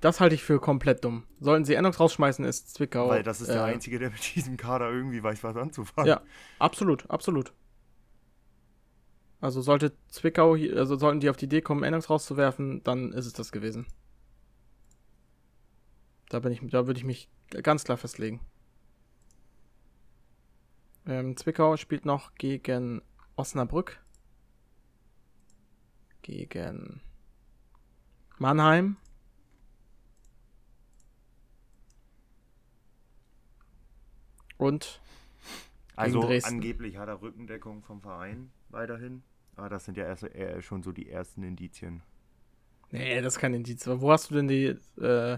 Das halte ich für komplett dumm. Sollten sie Enox rausschmeißen, ist Zwickau. Weil das ist der äh, Einzige, der mit diesem Kader irgendwie weiß, was anzufangen. Ja, absolut, absolut. Also sollte Zwickau, also sollten die auf die Idee kommen, Enox rauszuwerfen, dann ist es das gewesen. Da bin ich, da würde ich mich ganz klar festlegen. Ähm, Zwickau spielt noch gegen Osnabrück. Gegen Mannheim. Und Also angeblich hat er Rückendeckung vom Verein weiterhin. Aber das sind ja erst, schon so die ersten Indizien. Nee, das ist kein Indiz. Wo hast du denn die, äh,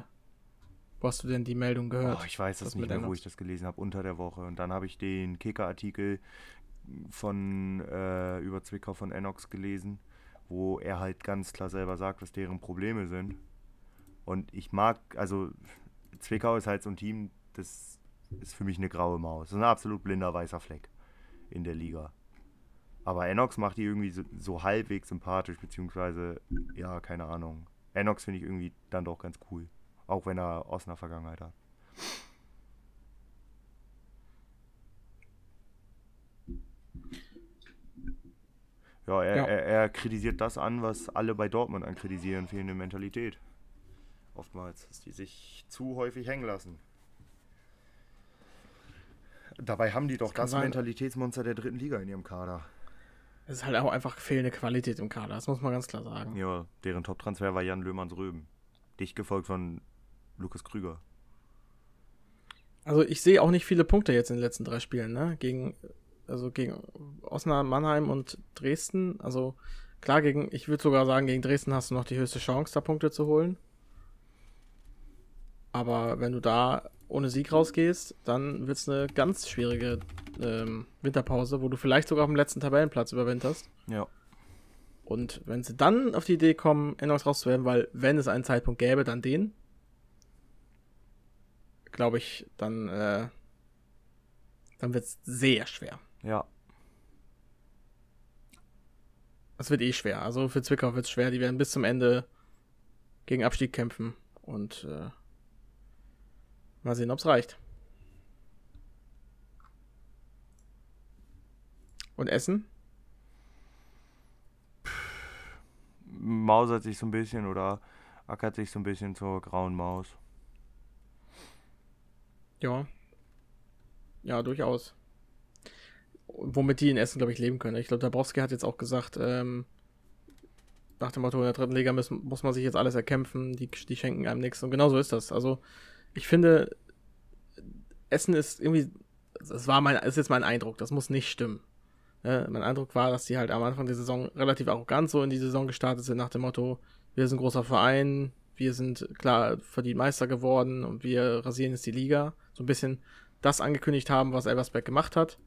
wo hast du denn die Meldung gehört? Oh, ich weiß das nicht mehr, wo ich das gelesen habe, unter der Woche. Und dann habe ich den Kicker-Artikel von äh, über Zwickau von Enox gelesen, wo er halt ganz klar selber sagt, was deren Probleme sind. Und ich mag, also Zwickau ist halt so ein Team, das ist für mich eine graue Maus. Das ist ein absolut blinder weißer Fleck in der Liga. Aber Enox macht die irgendwie so, so halbwegs sympathisch, beziehungsweise, ja, keine Ahnung. Enox finde ich irgendwie dann doch ganz cool. Auch wenn er aus einer Vergangenheit hat. Ja, er, Ja. Er, er kritisiert das an, was alle bei Dortmund ankritisieren, fehlende Mentalität. Oftmals, dass die sich zu häufig hängen lassen. Dabei haben die doch das sein. Mentalitätsmonster der dritten Liga in ihrem Kader. Es ist halt auch einfach fehlende Qualität im Kader, das muss man ganz klar sagen. Ja, deren Top-Transfer war Jan Löhmanns-Röben. Dicht gefolgt von Lukas Krüger. Also ich sehe auch nicht viele Punkte jetzt in den letzten drei Spielen, ne? Gegen, also gegen Osnabrück, Mannheim und Dresden. Also klar, gegen, ich würde sogar sagen, gegen Dresden hast du noch die höchste Chance, da Punkte zu holen. Aber wenn du da ohne Sieg rausgehst, dann wird es eine ganz schwierige ähm, Winterpause, wo du vielleicht sogar auf dem letzten Tabellenplatz überwinterst. Ja. Und wenn sie dann auf die Idee kommen, Änderungs rauszuwerfen, weil wenn es einen Zeitpunkt gäbe, dann den, glaube ich, dann, äh, dann wird es sehr schwer. Ja. Es wird eh schwer. Also für Zwickau wird es schwer. Die werden bis zum Ende gegen Abstieg kämpfen. Und äh, mal sehen, ob es reicht. Und Essen? mausert sich so ein bisschen oder ackert sich so ein bisschen zur grauen Maus. Ja. Ja, durchaus. Womit die in Essen, glaube ich, leben können. Ich glaube, Dabrowski hat jetzt auch gesagt, ähm, nach dem Motto, in der dritten Liga muss, muss man sich jetzt alles erkämpfen, die, die schenken einem nichts. Und genau so ist das. Also, ich finde, Essen ist irgendwie, das war mein, ist jetzt mein Eindruck, das muss nicht stimmen. Ja, mein Eindruck war, dass die halt am Anfang der Saison relativ arrogant so in die Saison gestartet sind, nach dem Motto, wir sind ein großer Verein, wir sind klar verdient Meister geworden und wir rasieren jetzt die Liga. So ein bisschen das angekündigt haben, was Elversberg gemacht hat.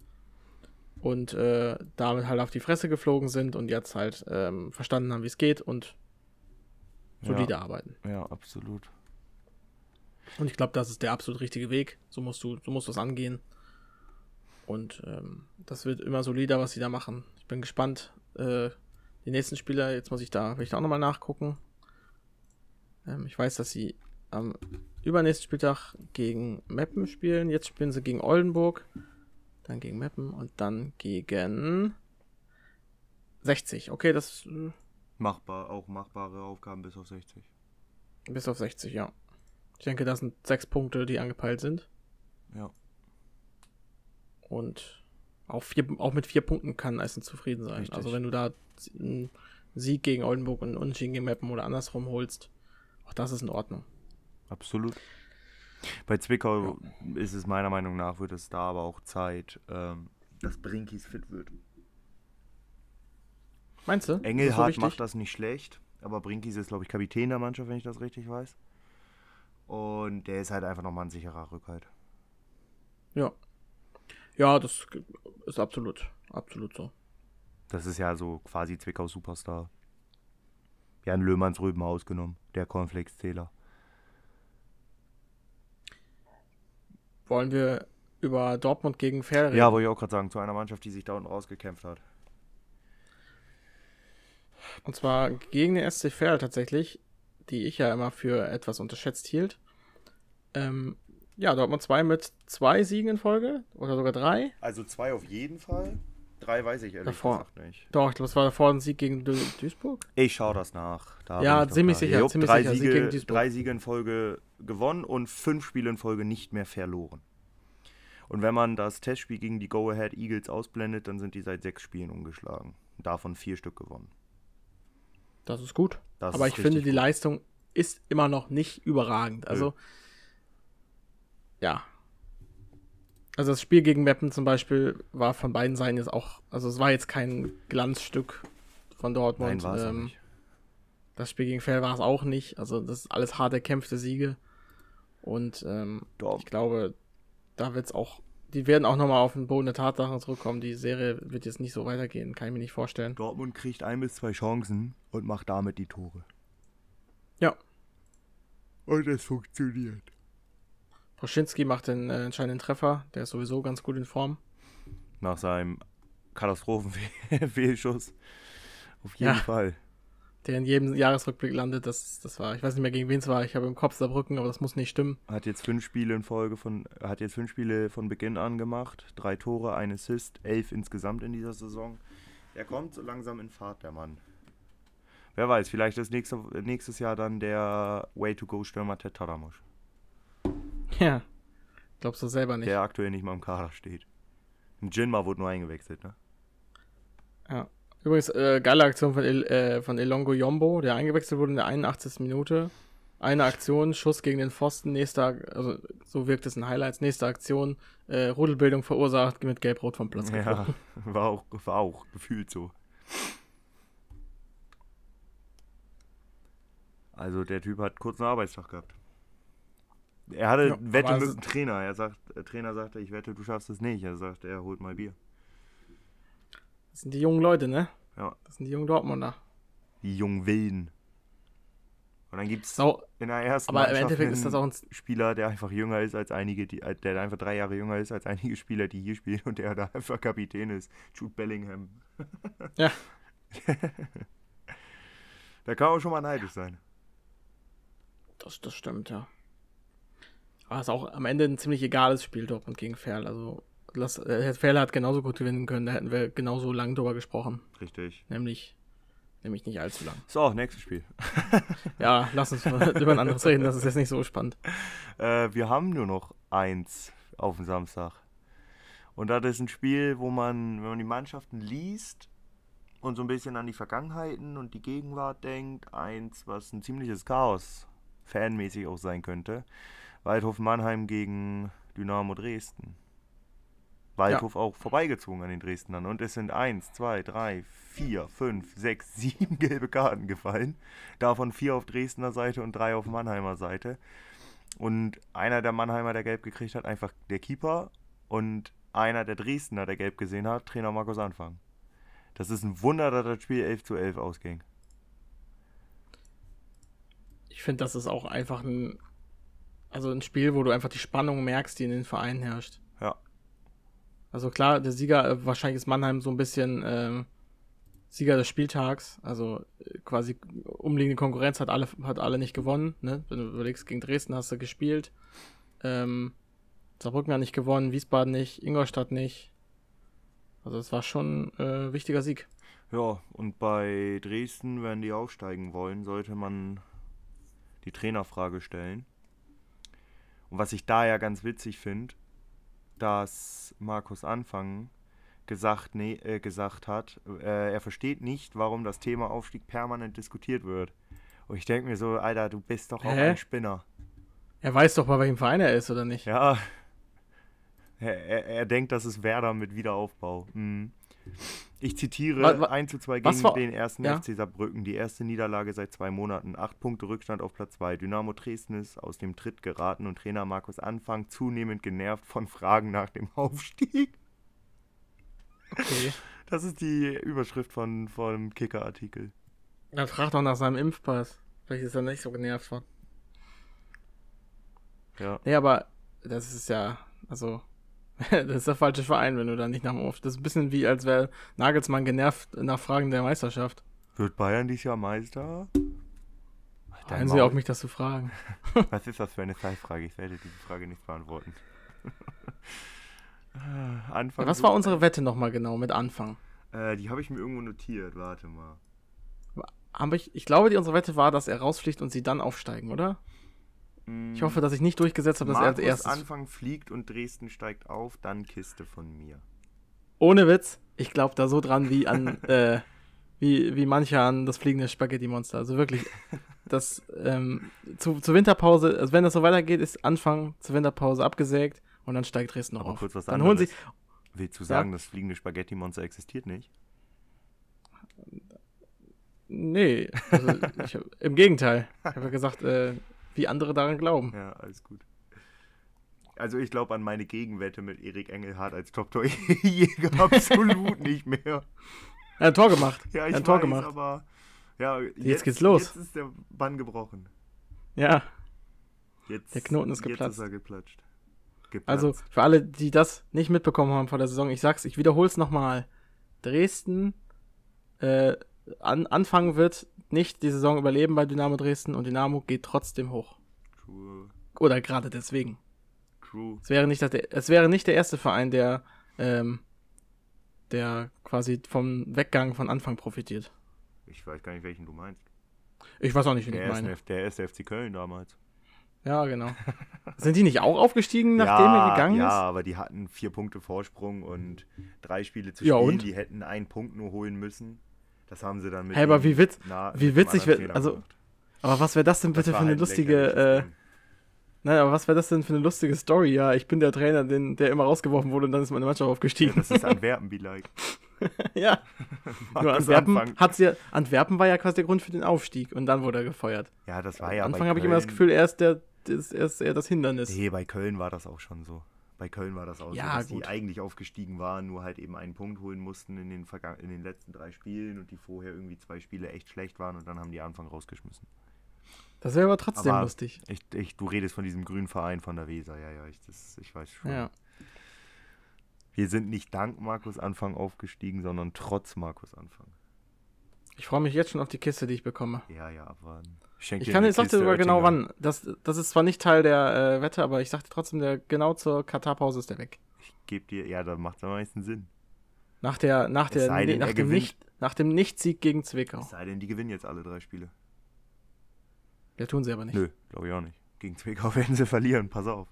Und äh, damit halt auf die Fresse geflogen sind und jetzt halt ähm, verstanden haben, wie es geht und solide ja. arbeiten. Ja, absolut. Und ich glaube, das ist der absolut richtige Weg. So musst du, so musst du es angehen. Und ähm, das wird immer solider, was sie da machen. Ich bin gespannt. Äh, die nächsten Spieler, jetzt muss ich da, will ich da auch nochmal nachgucken. Ähm, ich weiß, dass sie am übernächsten Spieltag gegen Meppen spielen. Jetzt spielen sie gegen Oldenburg, dann gegen Meppen und dann gegen 60. Okay, das. Äh, Machbar, auch machbare Aufgaben bis auf 60. Bis auf 60, ja. Ich denke, das sind sechs Punkte, die angepeilt sind. Ja. Und auch, vier, auch mit vier Punkten kann Essen zufrieden sein. Richtig. Also wenn du da einen Sieg gegen Oldenburg und einen Unentschieden gegen Meppen oder andersrum holst, auch das ist in Ordnung. Absolut. Bei Zwickau ja. ist es meiner Meinung nach, wird es da aber auch Zeit, ähm, dass Brinkis fit wird. Meinst du? Engelhardt so macht das nicht schlecht, aber Brinkis ist, glaube ich, Kapitän der Mannschaft, wenn ich das richtig weiß. Und der ist halt einfach nochmal ein sicherer Rückhalt. Ja, ja, das ist absolut, absolut so. Das ist ja so quasi Zwickau Superstar. Jan Löhmanns Rüben ausgenommen, der Cornflakes-Zähler. Wollen wir über Dortmund gegen Fair reden? Ja, wollte ich auch gerade sagen, zu einer Mannschaft, die sich da unten rausgekämpft hat. Und zwar gegen den SC Verl tatsächlich, die ich ja immer für etwas unterschätzt hielt. Ähm, ja, Dortmund 2 mit zwei Siegen in Folge oder sogar drei. Also zwei auf jeden Fall. Drei weiß ich ehrlich davor. gesagt nicht. Doch, ich glaube, es war davor ein Sieg gegen du Duisburg. Ich schaue das nach. Da ja, ziemlich sicher. Jupp, ziemlich drei, sicher. Siege, Sieg drei Siege in Folge gewonnen und fünf Spiele in Folge nicht mehr verloren. Und wenn man das Testspiel gegen die Go Ahead Eagles ausblendet, dann sind die seit sechs Spielen umgeschlagen. Davon vier Stück gewonnen. Das ist gut. Das Aber ist ich finde, die gut. Leistung ist immer noch nicht überragend. Also, ja. Also das Spiel gegen Meppen zum Beispiel war von beiden Seiten jetzt auch, also es war jetzt kein Glanzstück von Dortmund. Nein, war es auch Ähm, nicht. Das Spiel gegen Fell war es auch nicht. Also das ist alles hart erkämpfte Siege. Und ähm, ich glaube, da wird es auch, die werden auch nochmal auf den Boden der Tatsachen zurückkommen. Die Serie wird jetzt nicht so weitergehen, kann ich mir nicht vorstellen. Dortmund kriegt ein bis zwei Chancen und macht damit die Tore. Ja. Und es funktioniert. Proschinski macht den äh, entscheidenden Treffer. Der ist sowieso ganz gut in Form. Nach seinem Katastrophenfehlschuss. Auf jeden Ja. Fall. Der in jedem Jahresrückblick landet. Das, das war, ich weiß nicht mehr gegen wen es war. Ich habe im Kopf Saarbrücken, aber das muss nicht stimmen. Hat jetzt fünf Spiele in Folge von, hat jetzt fünf Spiele von Beginn an gemacht. Drei Tore, ein Assist, elf insgesamt in dieser Saison. Er kommt so langsam in Fahrt, der Mann. Wer weiß, vielleicht ist nächste, nächstes Jahr dann der Way-to-Go-Stürmer Ted Tadamusch, Ja. Glaubst du selber nicht. der aktuell nicht mal im Kader steht. Jinma wurde nur eingewechselt, ne? Ja. Übrigens, äh, geile Aktion von, El, äh, von Elongo Yombo, der eingewechselt wurde in der 81. Minute. Eine Aktion, Schuss gegen den Pfosten, nächster, also so wirkt es in Highlights, nächste Aktion, äh, Rudelbildung verursacht, mit Gelb-Rot vom Platz Ja, war auch, war auch gefühlt so. Also der Typ hat kurz einen Arbeitstag gehabt. Er hatte Ja, Wette mit dem Trainer. Er sagt, der Trainer sagte, ich wette, du schaffst es nicht. Er sagt, er holt mal Bier. Das sind die jungen Leute, ne? Ja. Das sind die jungen Dortmunder. Die jungen Wilden. Und dann gibt es So, in der ersten aber im Mannschaft Endeffekt ist das auch ein. Spieler, der einfach jünger ist als einige, die, äh, der einfach drei Jahre jünger ist als einige Spieler, die hier spielen und der da einfach Kapitän ist. Jude Bellingham. Ja. da kann man schon mal neidisch sein. Das, das stimmt, ja. Aber es ist auch am Ende ein ziemlich egales Spiel Dortmund gegen Ferl. Also, äh, Ferl hat genauso gut gewinnen können, da hätten wir genauso lang drüber gesprochen. Richtig. Nämlich, nämlich nicht allzu lang. So, nächstes Spiel. Ja, lass uns mal über ein anderes reden, das ist jetzt nicht so spannend. Äh, wir haben nur noch eins auf dem Samstag. Und das ist ein Spiel, wo man, wenn man die Mannschaften liest und so ein bisschen an die Vergangenheiten und die Gegenwart denkt, eins, was ein ziemliches Chaos fanmäßig auch sein könnte. Waldhof Mannheim gegen Dynamo Dresden. Waldhof auch vorbeigezogen an den Dresdnern. Und es sind eins, zwei, drei, vier, fünf, sechs, sieben gelbe Karten gefallen. Davon vier auf Dresdner Seite und drei auf Mannheimer Seite. Und einer der Mannheimer, der gelb gekriegt hat, einfach der Keeper. Und einer der Dresdner, der gelb gesehen hat, Trainer Markus Anfang. Das ist ein Wunder, dass das Spiel 11 zu 11 ausging. Ich finde, das ist auch einfach ein, also ein Spiel, wo du einfach die Spannung merkst, die in den Vereinen herrscht. Ja. Also klar, der Sieger, äh, wahrscheinlich ist Mannheim so ein bisschen ähm, Sieger des Spieltags. Also äh, quasi umliegende Konkurrenz hat alle, hat alle nicht gewonnen. Ne? Wenn du überlegst, gegen Dresden hast du gespielt. Ähm, Saarbrücken hat nicht gewonnen, Wiesbaden nicht, Ingolstadt nicht. Also es war schon äh, ein wichtiger Sieg. Ja, und bei Dresden, wenn die aufsteigen wollen, sollte man die Trainerfrage stellen. Und was ich da ja ganz witzig finde, dass Markus Anfang gesagt, nee, äh, gesagt hat, äh, er versteht nicht, warum das Thema Aufstieg permanent diskutiert wird. Und ich denke mir so, Alter, du bist doch auch Hä? ein Spinner. Er weiß doch, bei welchem Verein er ist, oder nicht? Ja. Er, er, er denkt, das ist Werder mit Wiederaufbau. Mhm. Ich zitiere Wa- wa- 1 zu 2 was gegen war- den ersten ja? FC Saarbrücken. Die erste Niederlage seit zwei Monaten. Acht Punkte Rückstand auf Platz 2. Dynamo Dresden ist aus dem Tritt geraten und Trainer Markus Anfang zunehmend genervt von Fragen nach dem Aufstieg. Okay. Das ist die Überschrift von, vom Kicker-Artikel. Dann frag doch nach seinem Impfpass. Vielleicht ist er nicht so genervt von. Ja. Nee, aber das ist ja, also, das ist der falsche Verein, wenn du da nicht nach dem Auf. Das ist ein bisschen wie, als wäre Nagelsmann genervt nach Fragen der Meisterschaft. Wird Bayern dieses Jahr Meister? Hören Sie auf mich das zu fragen. Was ist das für eine Zeitfrage? Ich werde diese Frage nicht beantworten. Anfang Was war unsere Wette nochmal genau mit Anfang? Äh, die habe ich mir irgendwo notiert. Warte mal. Hab ich, ich glaube, die, unsere Wette war, dass er rausfliegt und sie dann aufsteigen, oder? Ich hoffe, dass ich nicht durchgesetzt habe, dass er als Markus erstes. Anfang fliegt und Dresden steigt auf, dann Kiste von mir. Ohne Witz, ich glaube da so dran wie an, äh, wie, wie manche an das fliegende Spaghetti-Monster. Also wirklich, das, ähm, zu, zur Winterpause, also wenn das so weitergeht, ist Anfang zur Winterpause abgesägt und dann steigt Dresden noch Aber auf. kurz was dann holen sie. Willst du sagen, das fliegende Spaghetti-Monster existiert nicht? nee, also ich, im Gegenteil. Ich habe ja gesagt, äh, wie andere daran glauben. Ja, alles gut. Also ich glaube an meine Gegenwette mit Erik Engelhardt als Top-Torjäger absolut nicht mehr. Er hat ein Tor gemacht. Ja, er ich hat ein Tor weiß, gemacht. aber ja, jetzt, geht's los. Jetzt ist der Bann gebrochen. Ja, Jetzt, Der Knoten ist Jetzt geplatzt. ist er geplatscht. geplatzt. also für alle, die das nicht mitbekommen haben vor der Saison, ich sag's, ich wiederhol's nochmal. Dresden äh, an, anfangen wird nicht die Saison überleben bei Dynamo Dresden und Dynamo geht trotzdem hoch. True, Oder gerade deswegen. true. Es wäre nicht, der, es wäre nicht der erste Verein, der, ähm, der quasi vom Weggang von Anfang profitiert. Ich weiß gar nicht, welchen du meinst. Ich weiß auch nicht, wen Der ich meine. F- der erste FC Köln damals. Ja, genau. Sind die nicht auch aufgestiegen, nachdem ja, er gegangen ja, ist? aber die hatten vier Punkte Vorsprung und drei Spiele zu Ja, spielen. und? Die hätten einen Punkt nur holen müssen. Das haben sie dann mit Hä, aber dem wie witz- na- wie witzig Trainer also, gemacht. Aber was wäre das denn Das bitte war für eine halt lustige, äh, nein, aber was wäre das denn für eine lustige Story? Ja, ich bin der Trainer, den, der immer rausgeworfen wurde und dann ist meine Mannschaft Ja, aufgestiegen. das ist Antwerpen, be like. ja. Nur Antwerpen Anfang. hat's ja, Antwerpen war ja quasi der Grund für den Aufstieg und dann wurde er gefeuert. Ja, das war Am ja Anfang bei habe ich immer das Gefühl, er ist der, das, er ist eher das Hindernis. Nee, bei Köln war das auch schon so. Bei Köln war das auch Ja, so, dass gut. die eigentlich aufgestiegen waren, nur halt eben einen Punkt holen mussten in den, Verga- in den letzten drei Spielen und die vorher irgendwie zwei Spiele echt schlecht waren und dann haben die Anfang rausgeschmissen. Das wäre aber trotzdem Aber- lustig. Ich, ich, du redest von diesem grünen Verein von der Weser, ja, ja, ich, das, ich weiß schon. Ja. Wir sind nicht dank Markus Anfang aufgestiegen, sondern trotz Markus Anfang. Ich freue mich jetzt schon auf die Kiste, die ich bekomme. Ja, ja, abwarten. Ich dir kann, ich sogar genau wann. Das, das ist zwar nicht Teil der äh, Wette, aber ich sagte trotzdem, der genau zur Katar-Pause ist der weg. Ich gebe dir, ja, da macht es am meisten Sinn. Nach der, nach der, sei denn, nach dem nicht, nach dem Nicht-Sieg gegen Zwickau. Es sei denn, die gewinnen jetzt alle drei Spiele. Ja, tun sie aber nicht. Nö, glaube ich auch nicht. Gegen Zwickau werden sie verlieren, pass auf.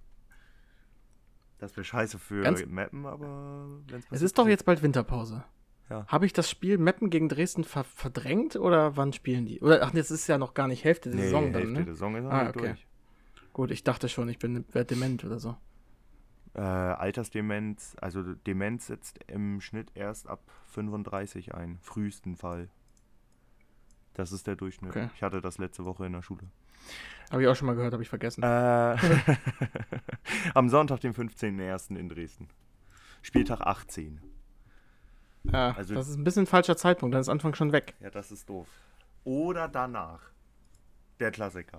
Das wäre scheiße für Ganz- Mappen, aber wenn Es ist doch jetzt bald Winterpause. Ja. Habe ich das Spiel Meppen gegen Dresden ver verdrängt oder wann spielen die? Oder ach, jetzt ist ja noch gar nicht Hälfte der nee, Saison Hälfte dann, ne? der Saison ist noch Ah, nicht okay. durch. Gut, ich dachte schon, ich bin dement oder so. Äh, Altersdemenz, also Demenz setzt im Schnitt erst ab 35 ein, frühesten Fall. Das ist der Durchschnitt. Okay. Ich hatte das letzte Woche in der Schule. Habe ich auch schon mal gehört, habe ich vergessen. Äh, am Sonntag, den 15.01. in Dresden. Spieltag 18. ja, also- das ist ein bisschen falscher Zeitpunkt, dann ist Anfang schon weg. Ja, das ist doof. Oder danach. Der Klassiker.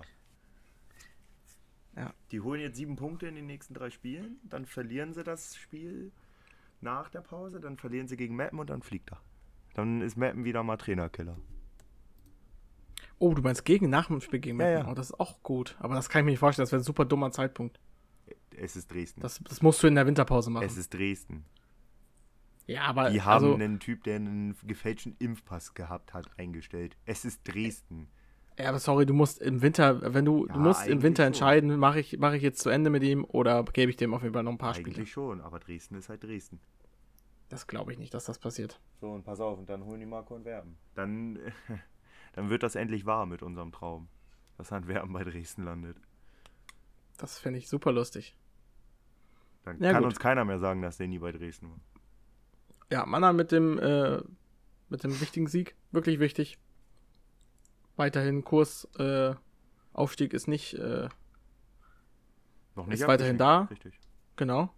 Ja. Die holen jetzt sieben Punkte in den nächsten drei Spielen, dann verlieren sie das Spiel nach der Pause, dann verlieren sie gegen Meppen und dann fliegt er. Dann ist Meppen wieder mal Trainerkiller. Oh, du meinst gegen, nach dem Spiel gegen Ja, Meppen? ja. Oh, das ist auch gut. Aber das kann ich mir nicht vorstellen, das wäre ein super dummer Zeitpunkt. Es ist Dresden. Das, das musst du in der Winterpause machen. es ist Dresden. Ja, aber Die haben also, einen Typ, der einen gefälschten Impfpass gehabt hat, eingestellt. Es ist Dresden. ja, aber sorry, du musst im Winter, wenn du, Ja, du musst im eigentlich Winter schon. entscheiden, mache ich, mache ich jetzt zu Ende mit ihm oder gebe ich dem auf jeden Fall noch ein paar Eigentlich Spiele. schon, aber Dresden ist halt Dresden. Das glaube ich nicht, dass das passiert. So, und pass auf, und dann holen die Marco Antwerpen. Dann, dann wird das endlich wahr mit unserem Traum, dass Antwerpen bei Dresden landet. Das finde ich super lustig. Dann Ja, kann gut. uns keiner mehr sagen, dass der nie bei Dresden war. Ja, Mannheim mit dem, äh, mit dem wichtigen Sieg, wirklich wichtig. Weiterhin Kurs, äh, Aufstieg ist nicht, äh, Noch nicht Ist weiterhin da? Richtig. genau.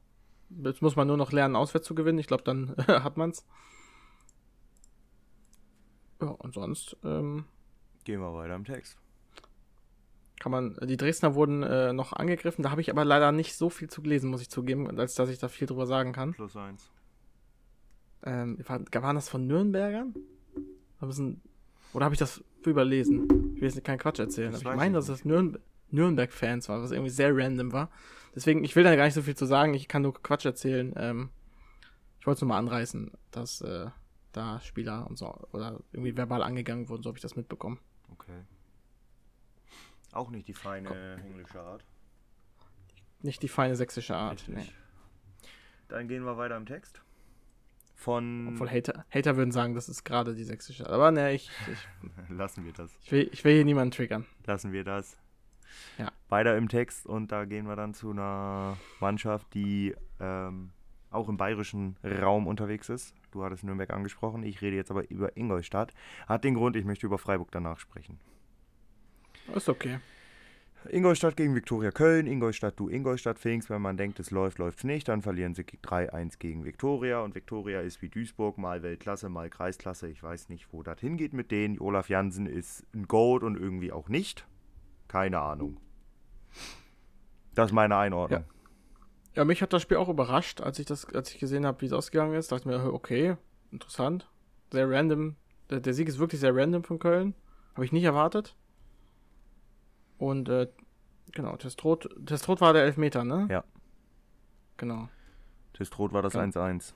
Jetzt muss man nur noch lernen, auswärts zu gewinnen. Ich glaube, dann hat man's. Ja, und sonst, ähm, Gehen wir weiter im Text. kann man, die Dresdner wurden äh, noch angegriffen. Da habe ich aber leider nicht so viel zu gelesen, muss ich zugeben, als dass ich da viel drüber sagen kann. Plus eins. Ähm, war, waren das von Nürnbergern? War ein- Oder habe ich das überlesen? Ich will jetzt keinen Quatsch erzählen, Das aber ich meine, dass das Nürn Nürnberg-Fans waren, was irgendwie sehr random war. Deswegen, ich will da gar nicht so viel zu sagen, ich kann nur Quatsch erzählen. Ähm, ich wollte es nur mal anreißen, dass äh, da Spieler und so oder irgendwie verbal angegangen wurden, so habe ich das mitbekommen. Okay. Auch nicht die feine englische Art. Nicht die feine sächsische Art. Richtig. Nee. Dann gehen wir weiter im Text. Von. Obwohl Hater, Hater würden sagen, das ist gerade die sächsische. Aber ne, ich, ich, Lassen wir das. ich, will, ich will hier niemanden triggern. Lassen wir das. Ja. Weiter im Text und da gehen wir dann zu einer Mannschaft, die ähm, auch im bayerischen Raum unterwegs ist. Du hattest Nürnberg angesprochen, ich rede jetzt aber über Ingolstadt. Hat den Grund, ich möchte über Freiburg danach sprechen. Ist okay. Ingolstadt gegen Viktoria Köln, Ingolstadt du Ingolstadt Pfingst, wenn man denkt, es läuft, läuft es nicht, dann verlieren sie 3-1 gegen Viktoria und Viktoria ist wie Duisburg, mal Weltklasse, mal Kreisklasse, ich weiß nicht, wo das hingeht mit denen. Olaf Jansen ist ein Goat und irgendwie auch nicht. Keine Ahnung. Das ist meine Einordnung. Ja, mich hat das Spiel auch überrascht, als ich das, als ich gesehen habe, wie es ausgegangen ist. Dachte mir, okay, interessant. Sehr random. Der, der Sieg ist wirklich sehr random von Köln. Habe ich nicht erwartet. Und äh, genau, Testrot, Testrot war der Elfmeter, ne? Ja. Genau. Testrot war das Ja. 1-1.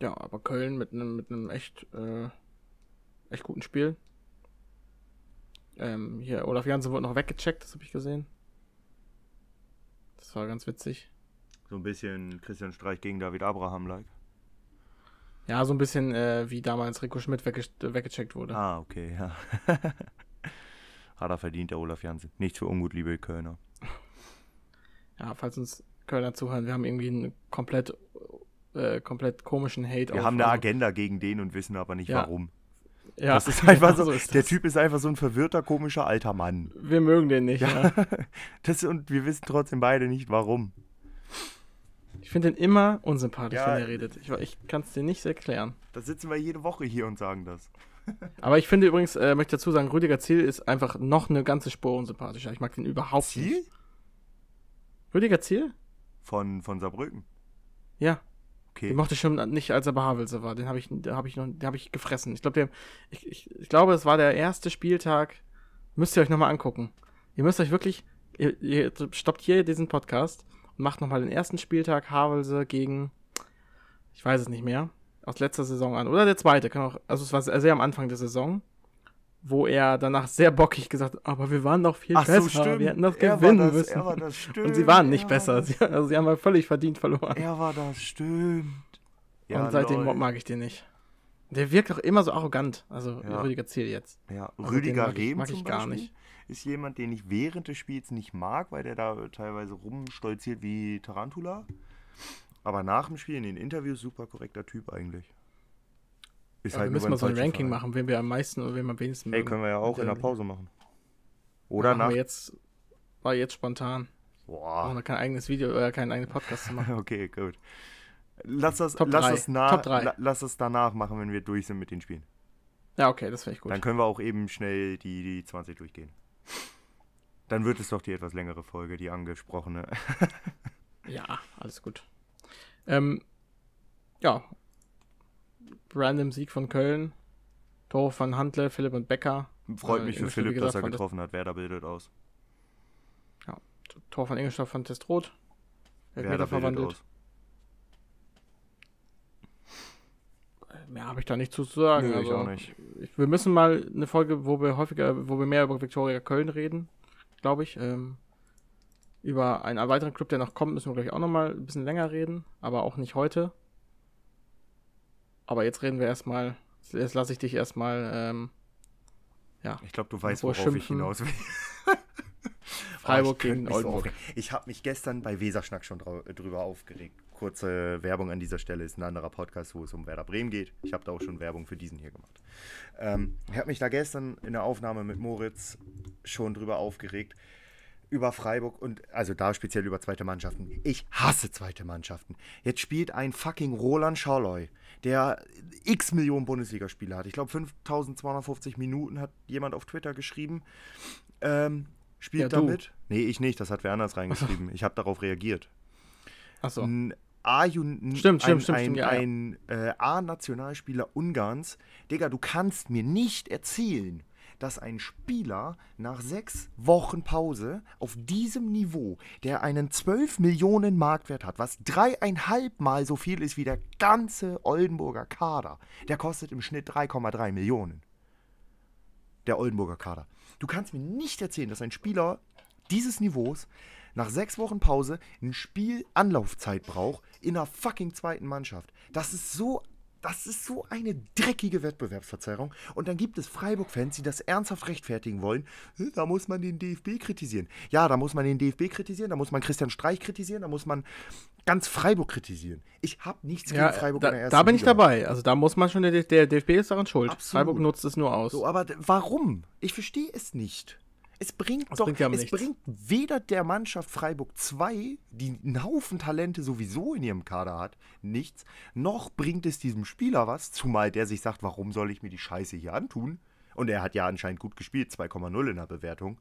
Ja, aber Köln mit einem mit einem echt äh, echt guten Spiel. Ähm, hier Olaf Jansen wurde noch weggecheckt, das habe ich gesehen. Das war ganz witzig. So ein bisschen Christian Streich gegen David Abraham-like. Ja, so ein bisschen äh, wie damals Rico Schmidt wegge weggecheckt wurde. Ah, okay, ja. Hat er verdient, der Olaf Jansen. Nichts für ungut, liebe Kölner. Ja, falls uns Kölner zuhören, wir haben irgendwie einen komplett, äh, komplett komischen Hate Wir auf- haben eine Agenda gegen den und wissen aber nicht Ja. warum. Ja, das ist einfach so, so ist der Typ ist einfach so ein verwirrter, komischer alter Mann. Wir mögen den nicht, ja. ja. Das, und wir wissen trotzdem beide nicht, warum. Ich finde den immer unsympathisch, ja, wenn er redet. Ich, ich kann es dir nicht erklären. Da sitzen wir jede Woche hier und sagen das. Aber ich finde übrigens, äh, möchte dazu sagen, Rüdiger Ziel ist einfach noch eine ganze Spur unsympathischer. Ich mag den überhaupt Ziel? nicht. Rüdiger Ziel? Von, von Saarbrücken. Ja. Okay. Den mochte ich schon nicht, als er bei Havelse war. Den habe ich, hab ich, hab ich gefressen. Ich glaube, ich, ich, ich glaube, es war der erste Spieltag. Müsst ihr euch nochmal angucken. Ihr müsst euch wirklich, ihr, ihr stoppt hier diesen Podcast macht nochmal den ersten Spieltag Havelse gegen, ich weiß es nicht mehr, aus letzter Saison an. Oder der zweite, kann auch, also es war sehr am Anfang der Saison wo er danach sehr bockig gesagt hat, aber wir waren doch viel Ach besser, so, wir hätten das er gewinnen das, müssen. Das, und sie waren nicht besser, sie, also sie haben halt völlig verdient verloren. Er war das, stimmt. Ja, und seitdem lol. mag ich den nicht. Der wirkt auch immer so arrogant, also ja. Rüdiger Ziel jetzt. Ja, also Rüdiger Rehm mag ich, mag ich gar nicht. Ist jemand, den ich während des Spiels nicht mag, weil der da teilweise rumstolziert wie Tarantula. Aber nach dem Spiel in den Interviews super korrekter Typ eigentlich. Ist ja, halt wir müssen mal so ein Ranking Fall. machen, wen wir am meisten oder wen wir am wenigsten Ey, können wir ja auch in der Pause machen. Oder nach. jetzt, war jetzt spontan. Boah. Ohne kein eigenes Video oder keinen eigenen Podcast zu machen. okay, gut. Lass das, Top lass, das nach, la, lass das danach machen, wenn wir durch sind mit den Spielen. Ja, okay, das finde ich gut. Dann können wir auch eben schnell die, die 20 durchgehen. Dann wird es doch die etwas längere Folge, die angesprochene. ja, alles gut. Ähm, ja, random Sieg von Köln. Tore von Handle, Philipp und Becker. Freut äh, mich für Philipp, gesagt, dass er getroffen hat. Werder bildet aus. Ja, Tor von Ingolstadt von Testrot. Werder verwandelt. Aus. Mehr habe ich da nicht zu sagen. Nö, also, ich auch nicht. wir müssen mal eine Folge, wo wir häufiger, wo wir mehr über Viktoria Köln reden, glaube ich. Ähm, über einen weiteren Club, der noch kommt, müssen wir gleich auch noch mal ein bisschen länger reden, aber auch nicht heute. Aber jetzt reden wir erstmal, jetzt lasse ich dich erstmal, ähm, ja. Ich glaube, du weißt, worauf schimpfen. ich hinaus will. Freiburg oh, gegen Oldenburg. So ich habe mich gestern bei Weserschnack schon drüber aufgeregt. Kurze Werbung an dieser Stelle ist ein anderer Podcast, wo es um Werder Bremen geht. Ich habe da auch schon Werbung für diesen hier gemacht. Ähm, ich habe mich da gestern in der Aufnahme mit Moritz schon drüber aufgeregt, über Freiburg und also da speziell über zweite Mannschaften. Ich hasse zweite Mannschaften. Jetzt spielt ein fucking Roland Scharloy, der x Millionen Bundesligaspiele hat. Ich glaube 5250 Minuten hat jemand auf Twitter geschrieben. Ähm, spielt ja, damit? Nee, ich nicht, das hat wer anders reingeschrieben. ich habe darauf reagiert. Achso. Ein Ein, ja, äh, A-Nationalspieler Ungarns. Digga, du kannst mir nicht erzählen, dass ein Spieler nach sechs Wochen Pause auf diesem Niveau, der einen 12 Millionen Marktwert hat, was dreieinhalb Mal so viel ist wie der ganze Oldenburger Kader, der kostet im Schnitt 3,3 Millionen. Der Oldenburger Kader. Du kannst mir nicht erzählen, dass ein Spieler dieses Niveaus nach sechs Wochen Pause ein Spiel Anlaufzeit braucht in einer fucking zweiten Mannschaft. Das ist so das ist so eine dreckige Wettbewerbsverzerrung. Und dann gibt es Freiburg-Fans, die das ernsthaft rechtfertigen wollen. Da muss man den DFB kritisieren. Ja, da muss man den DFB kritisieren, da muss man Christian Streich kritisieren, da muss man ganz Freiburg kritisieren. Ich habe nichts ja, gegen Freiburg da, in der ersten Da bin Liga. ich dabei. Also da muss man schon, der, der DFB ist daran schuld. Absolut. Freiburg nutzt es nur aus. So, aber warum? Ich verstehe es nicht. Es bringt das doch, bringt ja es nichts. bringt weder der Mannschaft Freiburg 2, die einen Haufen Talente sowieso in ihrem Kader hat, nichts, noch bringt es diesem Spieler was, zumal der sich sagt, warum soll ich mir die Scheiße hier antun? Und er hat ja anscheinend gut gespielt, 2,0 in der Bewertung.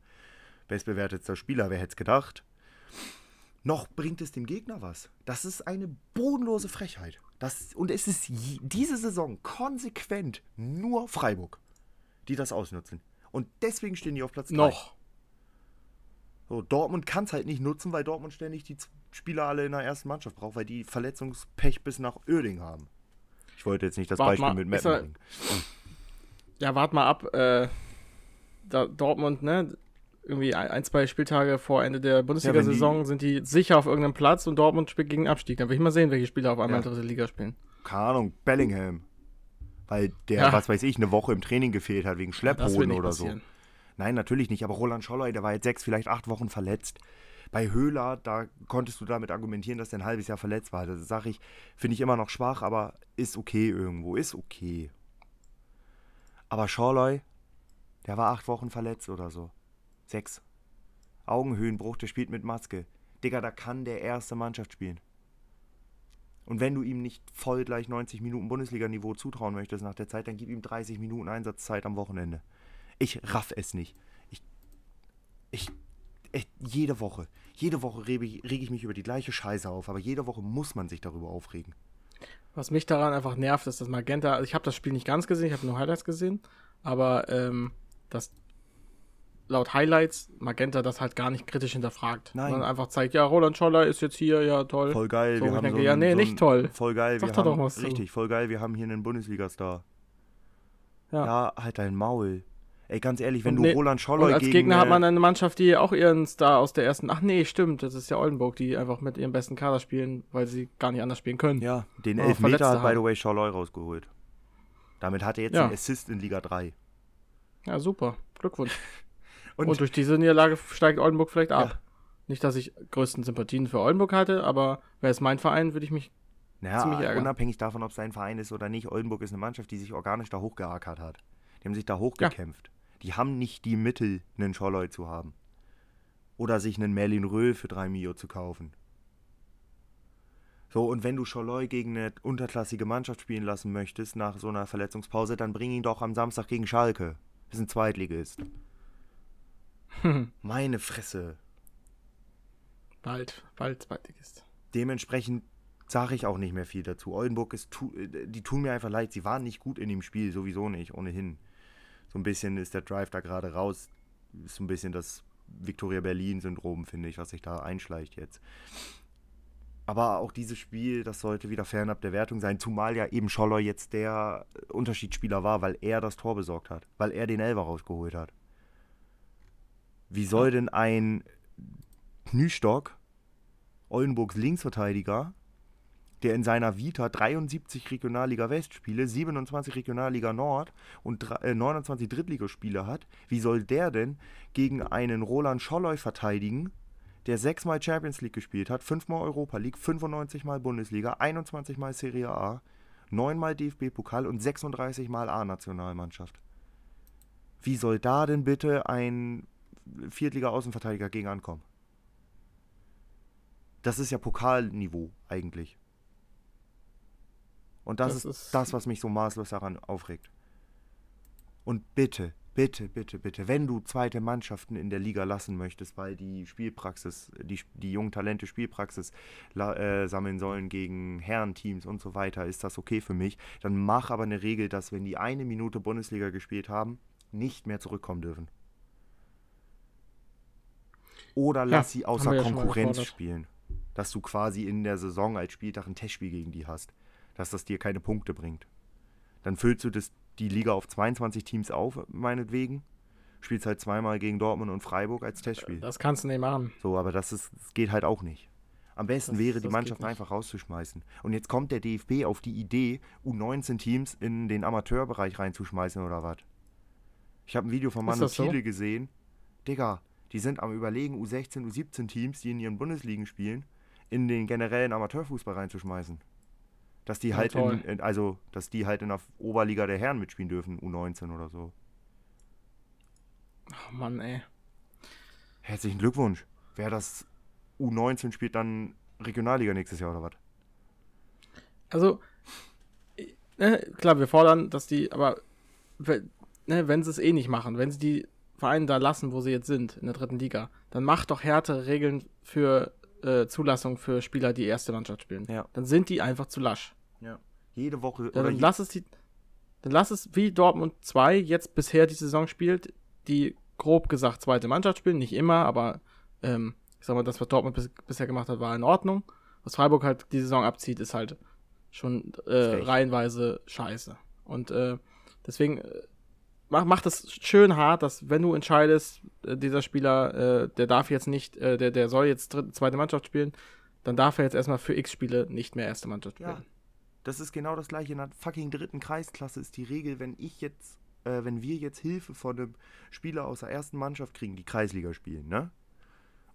Bestbewertetster Spieler, wer hätte es gedacht? Noch bringt es dem Gegner was. Das ist eine bodenlose Frechheit. Das, und es ist diese Saison konsequent nur Freiburg, die das ausnutzen. Und deswegen stehen die auf Platz 3. Noch. So, Dortmund kann es halt nicht nutzen, weil Dortmund ständig die Spieler alle in der ersten Mannschaft braucht, weil die Verletzungspech bis nach Öding haben. Ich wollte jetzt nicht das wart Beispiel mal, mit Mappen bringen. Ja, wart mal ab. Äh, da, Dortmund, ne? Irgendwie ein, zwei Spieltage vor Ende der Bundesliga-Saison ja, sind die sicher auf irgendeinem Platz und Dortmund spielt gegen Abstieg. Dann will ich mal sehen, welche Spieler auf einmal ja. in der Liga spielen. Keine Ahnung, Bellingham weil der, ja. was weiß ich, eine Woche im Training gefehlt hat wegen Schlepphoden oder passieren. so. Nein, natürlich nicht, aber Roland Scholler, der war jetzt sechs, vielleicht acht Wochen verletzt. Bei Höhler, da konntest du damit argumentieren, dass der ein halbes Jahr verletzt war. Das sage ich, finde ich immer noch schwach, aber ist okay irgendwo, ist okay. Aber Schorloy, der war acht Wochen verletzt oder so. Sechs. Augenhöhenbruch, der spielt mit Maske. Digga, da kann der erste Mannschaft spielen. Und wenn du ihm nicht voll gleich 90 Minuten Bundesliga-Niveau zutrauen möchtest nach der Zeit, dann gib ihm 30 Minuten Einsatzzeit am Wochenende. Ich raff es nicht. Ich, ich, ich jede Woche, jede Woche rege ich, reg ich mich über die gleiche Scheiße auf, aber jede Woche muss man sich darüber aufregen. Was mich daran einfach nervt, ist, dass Magenta, also ich habe das Spiel nicht ganz gesehen, ich habe nur Highlights gesehen, aber ähm, dass laut Highlights Magenta das halt gar nicht kritisch hinterfragt. Nein. Sondern einfach zeigt, ja, Roland Scholler ist jetzt hier, ja, toll. Voll geil. So, wir haben denke, so ja, nee, so nicht toll. Voll geil. Sag wir haben, doch was. Richtig, voll geil. Wir haben hier einen Bundesliga-Star. Ja. Ja, halt dein Maul. Ey, ganz ehrlich, wenn Und du nee- Roland Und Scholloy als gegen... Gegner hat äh, man eine Mannschaft, die auch ihren Star aus der ersten. Ach nee, stimmt, das ist ja Oldenburg, die einfach mit ihrem besten Kader spielen, weil sie gar nicht anders spielen können. Ja, den Elfmeter Verletzte hat, by the way, Scholloy rausgeholt. Damit hat er jetzt Ja. einen Assist in Liga 3. Ja, super. Glückwunsch. Und, Und, durch diese Niederlage steigt Oldenburg vielleicht ab. Ja. Nicht, dass ich größten Sympathien für Oldenburg hatte, aber wäre es mein Verein, würde ich mich. naja, ziemlich ärgern. unabhängig davon, ob es sein Verein ist oder nicht, Oldenburg ist eine Mannschaft, die sich organisch da hochgeackert hat. Die haben sich da hochgekämpft. Die haben nicht die Mittel, einen Scholloy zu haben. Oder sich einen Merlin Röhl für 3 Mio zu kaufen. So, und wenn du Scholloy gegen eine unterklassige Mannschaft spielen lassen möchtest nach so einer Verletzungspause, dann bring ihn doch am Samstag gegen Schalke. Das ist ein Zweitligist. Meine Fresse. Bald, bald Zweitligist. Dementsprechend sage ich auch nicht mehr viel dazu. Oldenburg ist, tu, äh, die tun mir einfach leid. Sie waren nicht gut in dem Spiel, sowieso nicht, ohnehin. So ein bisschen ist der Drive da gerade raus. Ist so ein bisschen das Victoria Berlin-Syndrom, finde ich, was sich da einschleicht jetzt. Aber auch dieses Spiel, das sollte wieder fernab der Wertung sein, zumal ja eben Scholler jetzt der Unterschiedsspieler war, weil er das Tor besorgt hat, weil er den Elfer rausgeholt hat. Wie soll denn ein Knüstock, Oldenburgs Linksverteidiger, der in seiner Vita 73 Regionalliga West-Spiele, 27 Regionalliga Nord und dr- äh, 29 Drittligaspiele hat, wie soll der denn gegen einen Roland Scholloy verteidigen, der sechsmal Champions League gespielt hat, fünfmal Europa League, 95 Mal Bundesliga, 21 Mal Serie A, neunmal DFB-Pokal und 36 Mal A-Nationalmannschaft? Wie soll da denn bitte ein Viertliga-Außenverteidiger gegen ankommen? Das ist ja Pokalniveau eigentlich. Und das, Das ist, ist- das, was mich so maßlos daran aufregt. Und bitte, bitte, bitte, bitte, wenn du zweite Mannschaften in der Liga lassen möchtest, weil die Spielpraxis, die, die jungen Talente Spielpraxis äh, sammeln sollen gegen Herrenteams und so weiter, ist das okay für mich. Dann mach aber eine Regel, dass wenn die eine Minute Bundesliga gespielt haben, nicht mehr zurückkommen dürfen. Oder lass sie außer ja schon mal Konkurrenz spielen. Dass du quasi in der Saison als Spieltag ein Testspiel gegen die hast. Dass das dir keine Punkte bringt. Dann füllst du das, die Liga auf 22 Teams auf, meinetwegen. Spielst halt zweimal gegen Dortmund und Freiburg als Testspiel. Das kannst du nicht machen. So, aber das, ist, das geht halt auch nicht. Am besten Das- wäre, die Mannschaft einfach rauszuschmeißen. Und jetzt kommt der DFB auf die Idee, U19-Teams in den Amateurbereich reinzuschmeißen oder was. Ich habe ein Video von Manu das so? Thiele gesehen. Digga, die sind am überlegen, U16, U17-Teams, die in ihren Bundesligen spielen, in den generellen Amateurfußball reinzuschmeißen. Dass die Ja, halt in, in, also, dass die halt in der Oberliga der Herren mitspielen dürfen, U19 oder so. Oh Mann, ey. Herzlichen Glückwunsch. Wer das U19 spielt, dann Regionalliga nächstes Jahr oder was? Also, äh, ne, klar, wir fordern, dass die, aber ne, wenn sie es eh nicht machen, wenn sie die Vereine da lassen, wo sie jetzt sind, in der dritten Liga, dann macht doch härtere Regeln für äh, Zulassung für Spieler, die erste Mannschaft spielen. Ja. Dann sind die einfach zu lasch. Ja. Jede Woche dann je- lass es die, dann lass es wie Dortmund 2 jetzt bisher die Saison spielt, die grob gesagt zweite Mannschaft spielen, nicht immer, aber ähm, ich sag mal, das, was Dortmund bis, bisher gemacht hat, war in Ordnung. Was Freiburg halt die Saison abzieht, ist halt schon äh, reihenweise scheiße. Und äh, deswegen äh, mach, mach das schön hart, dass wenn du entscheidest, äh, dieser Spieler, äh, der darf jetzt nicht, äh, der, der soll jetzt dritte, zweite Mannschaft spielen, dann darf er jetzt erstmal für x Spiele nicht mehr erste Mannschaft Ja. spielen. Das ist genau das gleiche. In der fucking dritten Kreisklasse ist die Regel, wenn ich jetzt, äh, wenn wir jetzt Hilfe von einem Spieler aus der ersten Mannschaft kriegen, die Kreisliga spielen, ne?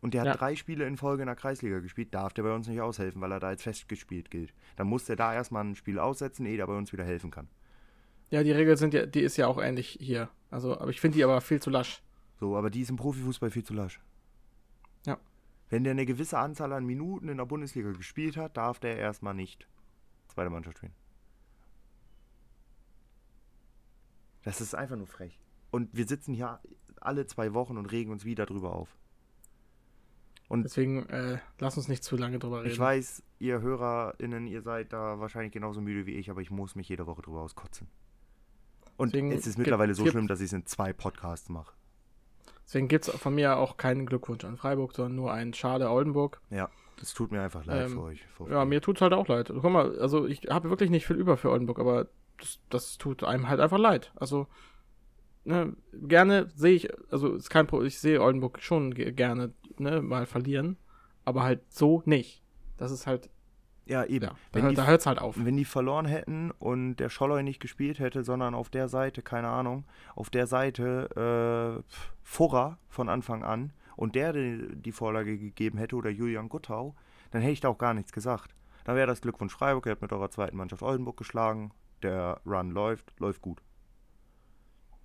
Und der Ja. hat drei Spiele in Folge in der Kreisliga gespielt, darf der bei uns nicht aushelfen, weil er da als festgespielt gilt. Dann muss der da erstmal ein Spiel aussetzen, ehe der bei uns wieder helfen kann. Ja, die Regel sind ja, die ist ja auch ähnlich hier. Also, aber ich finde die aber viel zu lasch. So, aber die ist im Profifußball viel zu lasch. Ja. Wenn der eine gewisse Anzahl an Minuten in der Bundesliga gespielt hat, darf der erstmal nicht zweite Mannschaft spielen. Das ist einfach nur frech. Und wir sitzen hier alle zwei Wochen und regen uns wieder drüber auf. Und Deswegen äh, lass uns nicht zu lange drüber reden. Ich weiß, ihr HörerInnen, ihr seid da wahrscheinlich genauso müde wie ich, aber ich muss mich jede Woche drüber auskotzen. Und Deswegen es ist mittlerweile so schlimm, dass ich es in zwei Podcasts mache. Deswegen gibt es von mir auch keinen Glückwunsch an Freiburg, sondern nur einen Schade Oldenburg. Ja, es tut mir einfach leid ähm, für euch. ja, mir tut es halt auch leid. Guck mal, also ich habe wirklich nicht viel über für Oldenburg, aber das, das tut einem halt einfach leid. Also ne, gerne sehe ich, also ist kein Problem, ich sehe Oldenburg schon gerne ne, mal verlieren, aber halt so nicht. Das ist halt. Ja, eben. Ja, da, die, da hört es halt auf. Wenn die verloren hätten und der Scholloy nicht gespielt hätte, sondern auf der Seite, keine Ahnung, auf der Seite äh, Furrer von Anfang an und der die, die Vorlage gegeben hätte oder Julian Guttau, dann hätte ich da auch gar nichts gesagt. Dann wäre das Glückwunsch Freiburg, ihr habt mit eurer zweiten Mannschaft Oldenburg geschlagen, der Run läuft, läuft gut.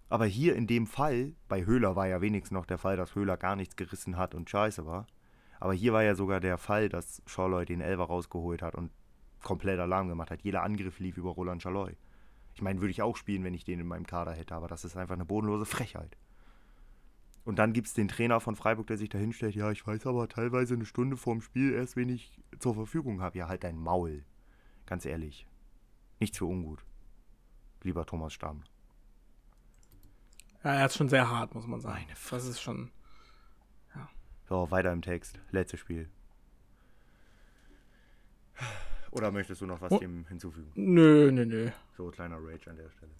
Aber hier in dem Fall, bei Höhler war ja wenigstens noch der Fall, dass Höhler gar nichts gerissen hat und scheiße war. Aber hier war ja sogar der Fall, dass Schalloy den Elver rausgeholt hat und komplett Alarm gemacht hat. Jeder Angriff lief über Roland Schalloy. Ich meine, würde ich auch spielen, wenn ich den in meinem Kader hätte, aber das ist einfach eine bodenlose Frechheit. Und dann gibt es den Trainer von Freiburg, der sich da hinstellt, ja, ich weiß aber teilweise eine Stunde vorm Spiel erst, wen ich zur Verfügung habe. Ja, halt dein Maul. Ganz ehrlich. Nichts für ungut. Lieber Thomas Stamm. Ja, er ist schon sehr hart, muss man sagen. Meine das ist schon. Ja. So, weiter im Text. Letztes Spiel. Oder möchtest du noch was oh. dem hinzufügen? Nö, nö, nö. So, kleiner Rage an der Stelle.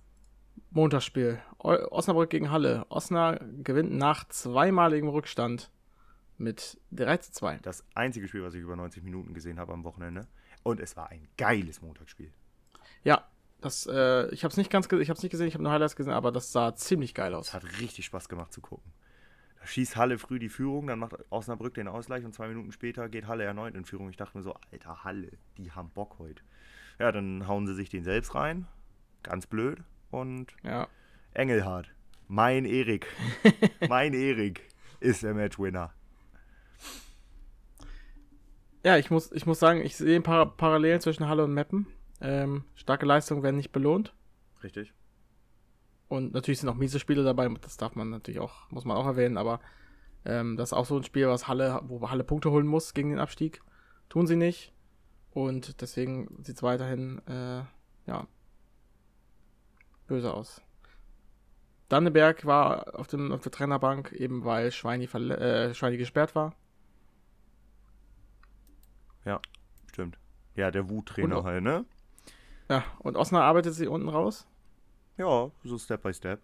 Montagsspiel. Osnabrück gegen Halle. Osnabrück gewinnt nach zweimaligem Rückstand mit 3 zu 2. Das einzige Spiel, was ich über 90 Minuten gesehen habe am Wochenende. Und es war ein geiles Montagsspiel. Ja, das, äh, ich habe es nicht ganz, ich habe nicht gesehen, ich habe nur Highlights gesehen, aber das sah ziemlich geil aus. Es hat richtig Spaß gemacht zu gucken. Schießt Halle früh die Führung, dann macht Osnabrück den Ausgleich und zwei Minuten später geht Halle erneut in Führung. Ich dachte mir so, alter Halle, die haben Bock heute. Ja, dann hauen sie sich den selbst rein, ganz blöd und ja. Engelhardt, mein Erik, mein Erik ist der Matchwinner. Ja, ich muss, ich muss sagen, ich sehe ein paar Parallelen zwischen Halle und Meppen. Ähm, starke Leistungen werden nicht belohnt. Richtig. Und natürlich sind auch miese Spiele dabei, das darf man natürlich auch, muss man auch erwähnen, aber ähm, das ist auch so ein Spiel, was Halle, wo Halle Punkte holen muss gegen den Abstieg. Tun sie nicht. Und deswegen sieht es weiterhin, äh, ja, böse aus. Danneberg war auf, dem, auf der Trainerbank, eben weil Schweini, äh, Schweini gesperrt war. Ja, stimmt. Ja, der Wuttrainer halt, ne? Ja, und Osnabrück arbeitet sie unten raus? Ja, so Step by Step.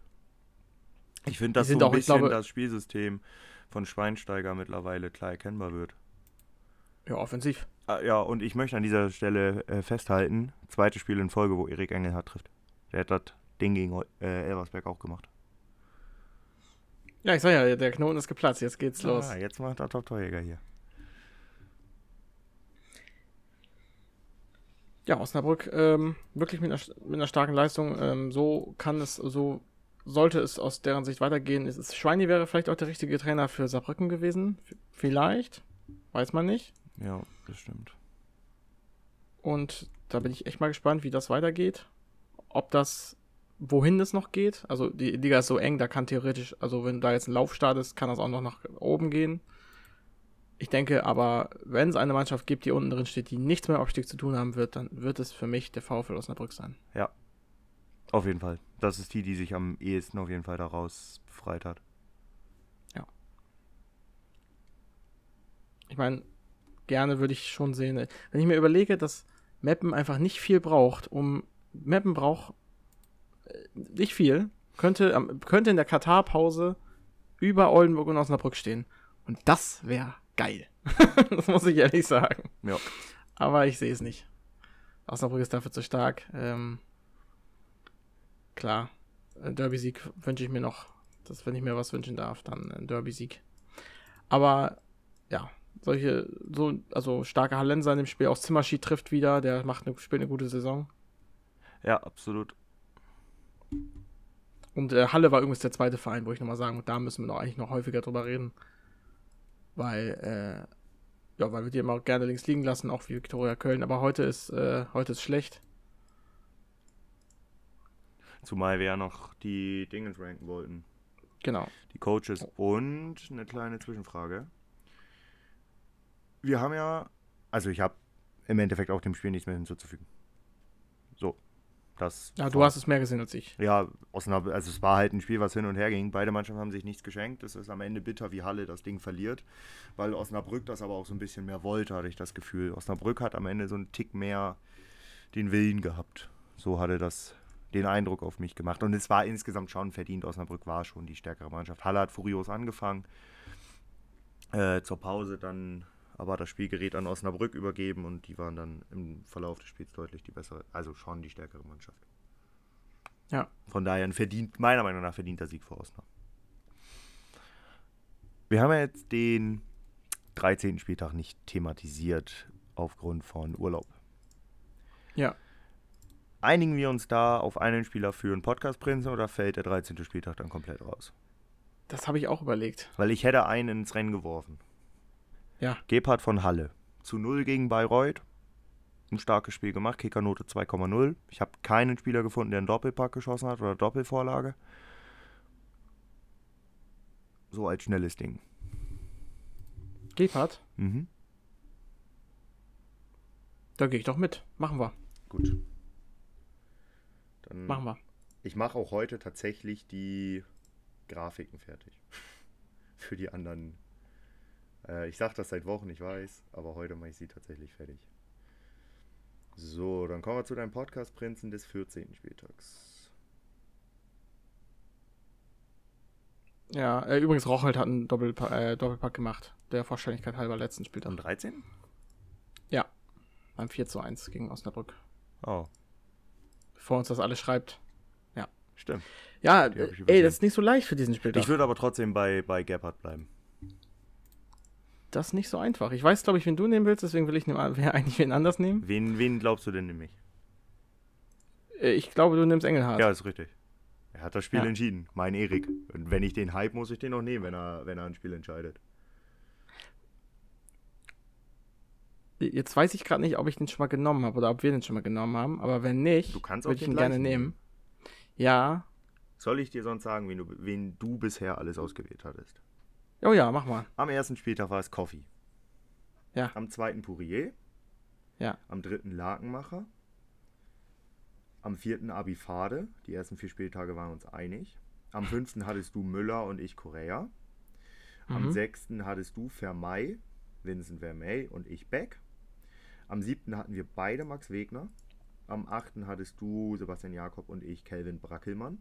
Ich finde, dass so ein auch, bisschen glaube, das Spielsystem von Schweinsteiger mittlerweile klar erkennbar wird. Ja, offensiv. Ah, ja, und ich möchte an dieser Stelle äh, festhalten, zweites Spiel in Folge, wo Erik Engelhardt trifft. Der hat das Ding gegen äh, Elversberg auch gemacht. Ja, ich sag ja, der Knoten ist geplatzt, jetzt geht's los. Ja, jetzt macht der Top-Torjäger hier. Ja, Osnabrück ähm, wirklich mit einer, mit einer starken Leistung. Ähm, so kann es, so sollte es aus deren Sicht weitergehen. Es ist, Schweini wäre vielleicht auch der richtige Trainer für Saarbrücken gewesen. V vielleicht. Weiß man nicht. Ja, das stimmt. Und da bin ich echt mal gespannt, wie das weitergeht. Ob das, wohin es noch geht. Also die Liga ist so eng, da kann theoretisch, also wenn da jetzt ein Lauf startest, kann das auch noch nach oben gehen. Ich denke aber, wenn es eine Mannschaft gibt, die unten drin steht, die nichts mehr mit Abstieg zu tun haben wird, dann wird es für mich der VfL Osnabrück sein. Ja. Auf jeden Fall. Das ist die, die sich am ehesten auf jeden Fall daraus befreit hat. Ja. Ich meine, gerne würde ich schon sehen, wenn ich mir überlege, dass Meppen einfach nicht viel braucht, um. Meppen braucht äh, nicht viel, könnte, könnte in der Katar-Pause über Oldenburg und Osnabrück stehen. Und das wäre geil. das muss ich ehrlich sagen. Ja. Aber ich sehe es nicht. Osnabrück ist dafür zu stark. Ähm, klar, Derby-Sieg wünsche ich mir noch. Das, wenn ich mir was wünschen darf, dann ein Derby-Sieg. Aber ja, solche, so, also starke Hallenser in dem Spiel. Auch Zimmerschied trifft wieder, der macht eine, spielt eine gute Saison. Ja, absolut. Und äh, Halle war übrigens der zweite Verein, wo ich nochmal sagen, da müssen wir noch eigentlich noch häufiger drüber reden. Weil, äh, ja, weil wir die immer gerne links liegen lassen, auch wie Viktoria Köln. Aber heute ist, äh, heute ist schlecht. Zumal wir ja noch die Dingens ranken wollten. Genau. Die Coaches. Und eine kleine Zwischenfrage. Wir haben ja, also ich habe im Endeffekt auch dem Spiel nichts mehr hinzuzufügen. So. Das Ja, du hast es mehr gesehen als ich. Ja, Osnabrück, also es war halt ein Spiel, was hin und her ging. Beide Mannschaften haben sich nichts geschenkt. Es ist am Ende bitter, wie Halle das Ding verliert, weil Osnabrück das aber auch so ein bisschen mehr wollte, hatte ich das Gefühl. Osnabrück hat am Ende so einen Tick mehr den Willen gehabt. So hatte das den Eindruck auf mich gemacht. Und es war insgesamt schon verdient. Osnabrück war schon die stärkere Mannschaft. Halle hat furios angefangen. Äh, zur Pause dann aber das Spielgerät an Osnabrück übergeben und die waren dann im Verlauf des Spiels deutlich die bessere, also schon die stärkere Mannschaft. Ja. Von daher ein verdient, meiner Meinung nach verdienter Sieg für Osnabrück. Wir haben ja jetzt den 13. Spieltag nicht thematisiert aufgrund von Urlaub. Ja. Einigen wir uns da auf einen Spieler für einen Podcast-Prinzen oder fällt der 13. Spieltag dann komplett raus? Das habe ich auch überlegt. Weil ich hätte einen ins Rennen geworfen. Ja. Gebhardt von Halle. Zu 0 gegen Bayreuth. Ein starkes Spiel gemacht. Kickernote 2,0. Ich habe keinen Spieler gefunden, der einen Doppelpack geschossen hat oder Doppelvorlage. So als schnelles Ding. Gebhardt, Mhm. da gehe ich doch mit. Machen wir. Gut. Dann Machen wir. Ich mache auch heute tatsächlich die Grafiken fertig. Für die anderen. Äh, ich sage das seit Wochen, ich weiß, aber heute mache ich sie tatsächlich fertig. So, dann kommen wir zu deinem Podcast Prinzen des 14. Spieltags. Ja, äh, übrigens, Rochelt hat einen Doppelpa äh, Doppelpack gemacht. Der Vollständigkeit halber letzten Spieltag. Am 13? Ja. Beim 4 zu 1 gegen Osnabrück. Oh, Bevor uns das alles schreibt. stimmt. Ja, ich äh, ey, das ist nicht so leicht für diesen Spieltag. Ich würde aber trotzdem bei, bei Gebhardt bleiben. Das nicht so einfach. Ich weiß, glaube ich, wen du nehmen willst, deswegen will ich nehm, eigentlich wen anders nehmen. Wen, wen glaubst du denn nämlich? Äh, ich glaube, du nimmst Engelhardt. Ja, ist richtig. Er hat das Spiel Ja. entschieden. Mein Erik. Und wenn ich den hype, muss ich den auch nehmen, wenn er, wenn er ein Spiel entscheidet. Jetzt weiß ich gerade nicht, ob ich den schon mal genommen habe oder ob wir den schon mal genommen haben. Aber wenn nicht, Du kannst würde ich ihn gerne nehmen. Ja. Soll ich dir sonst sagen, wen du, wen du bisher alles ausgewählt hattest? Oh ja, mach mal. Am ersten Spieltag war es Coffee. Ja. Am zweiten Pourier. Ja. Am dritten Lakenmacher. Am vierten Abifade. Die ersten vier Spieltage waren uns einig. Am fünften hattest du Müller und ich Korea. Am Mhm. sechsten hattest du Vermey, Vincent Vermey und ich Beck. Am siebten hatten wir beide Max Wegner. Am achten hattest du Sebastian Jakob und ich Kelvin Brackelmann.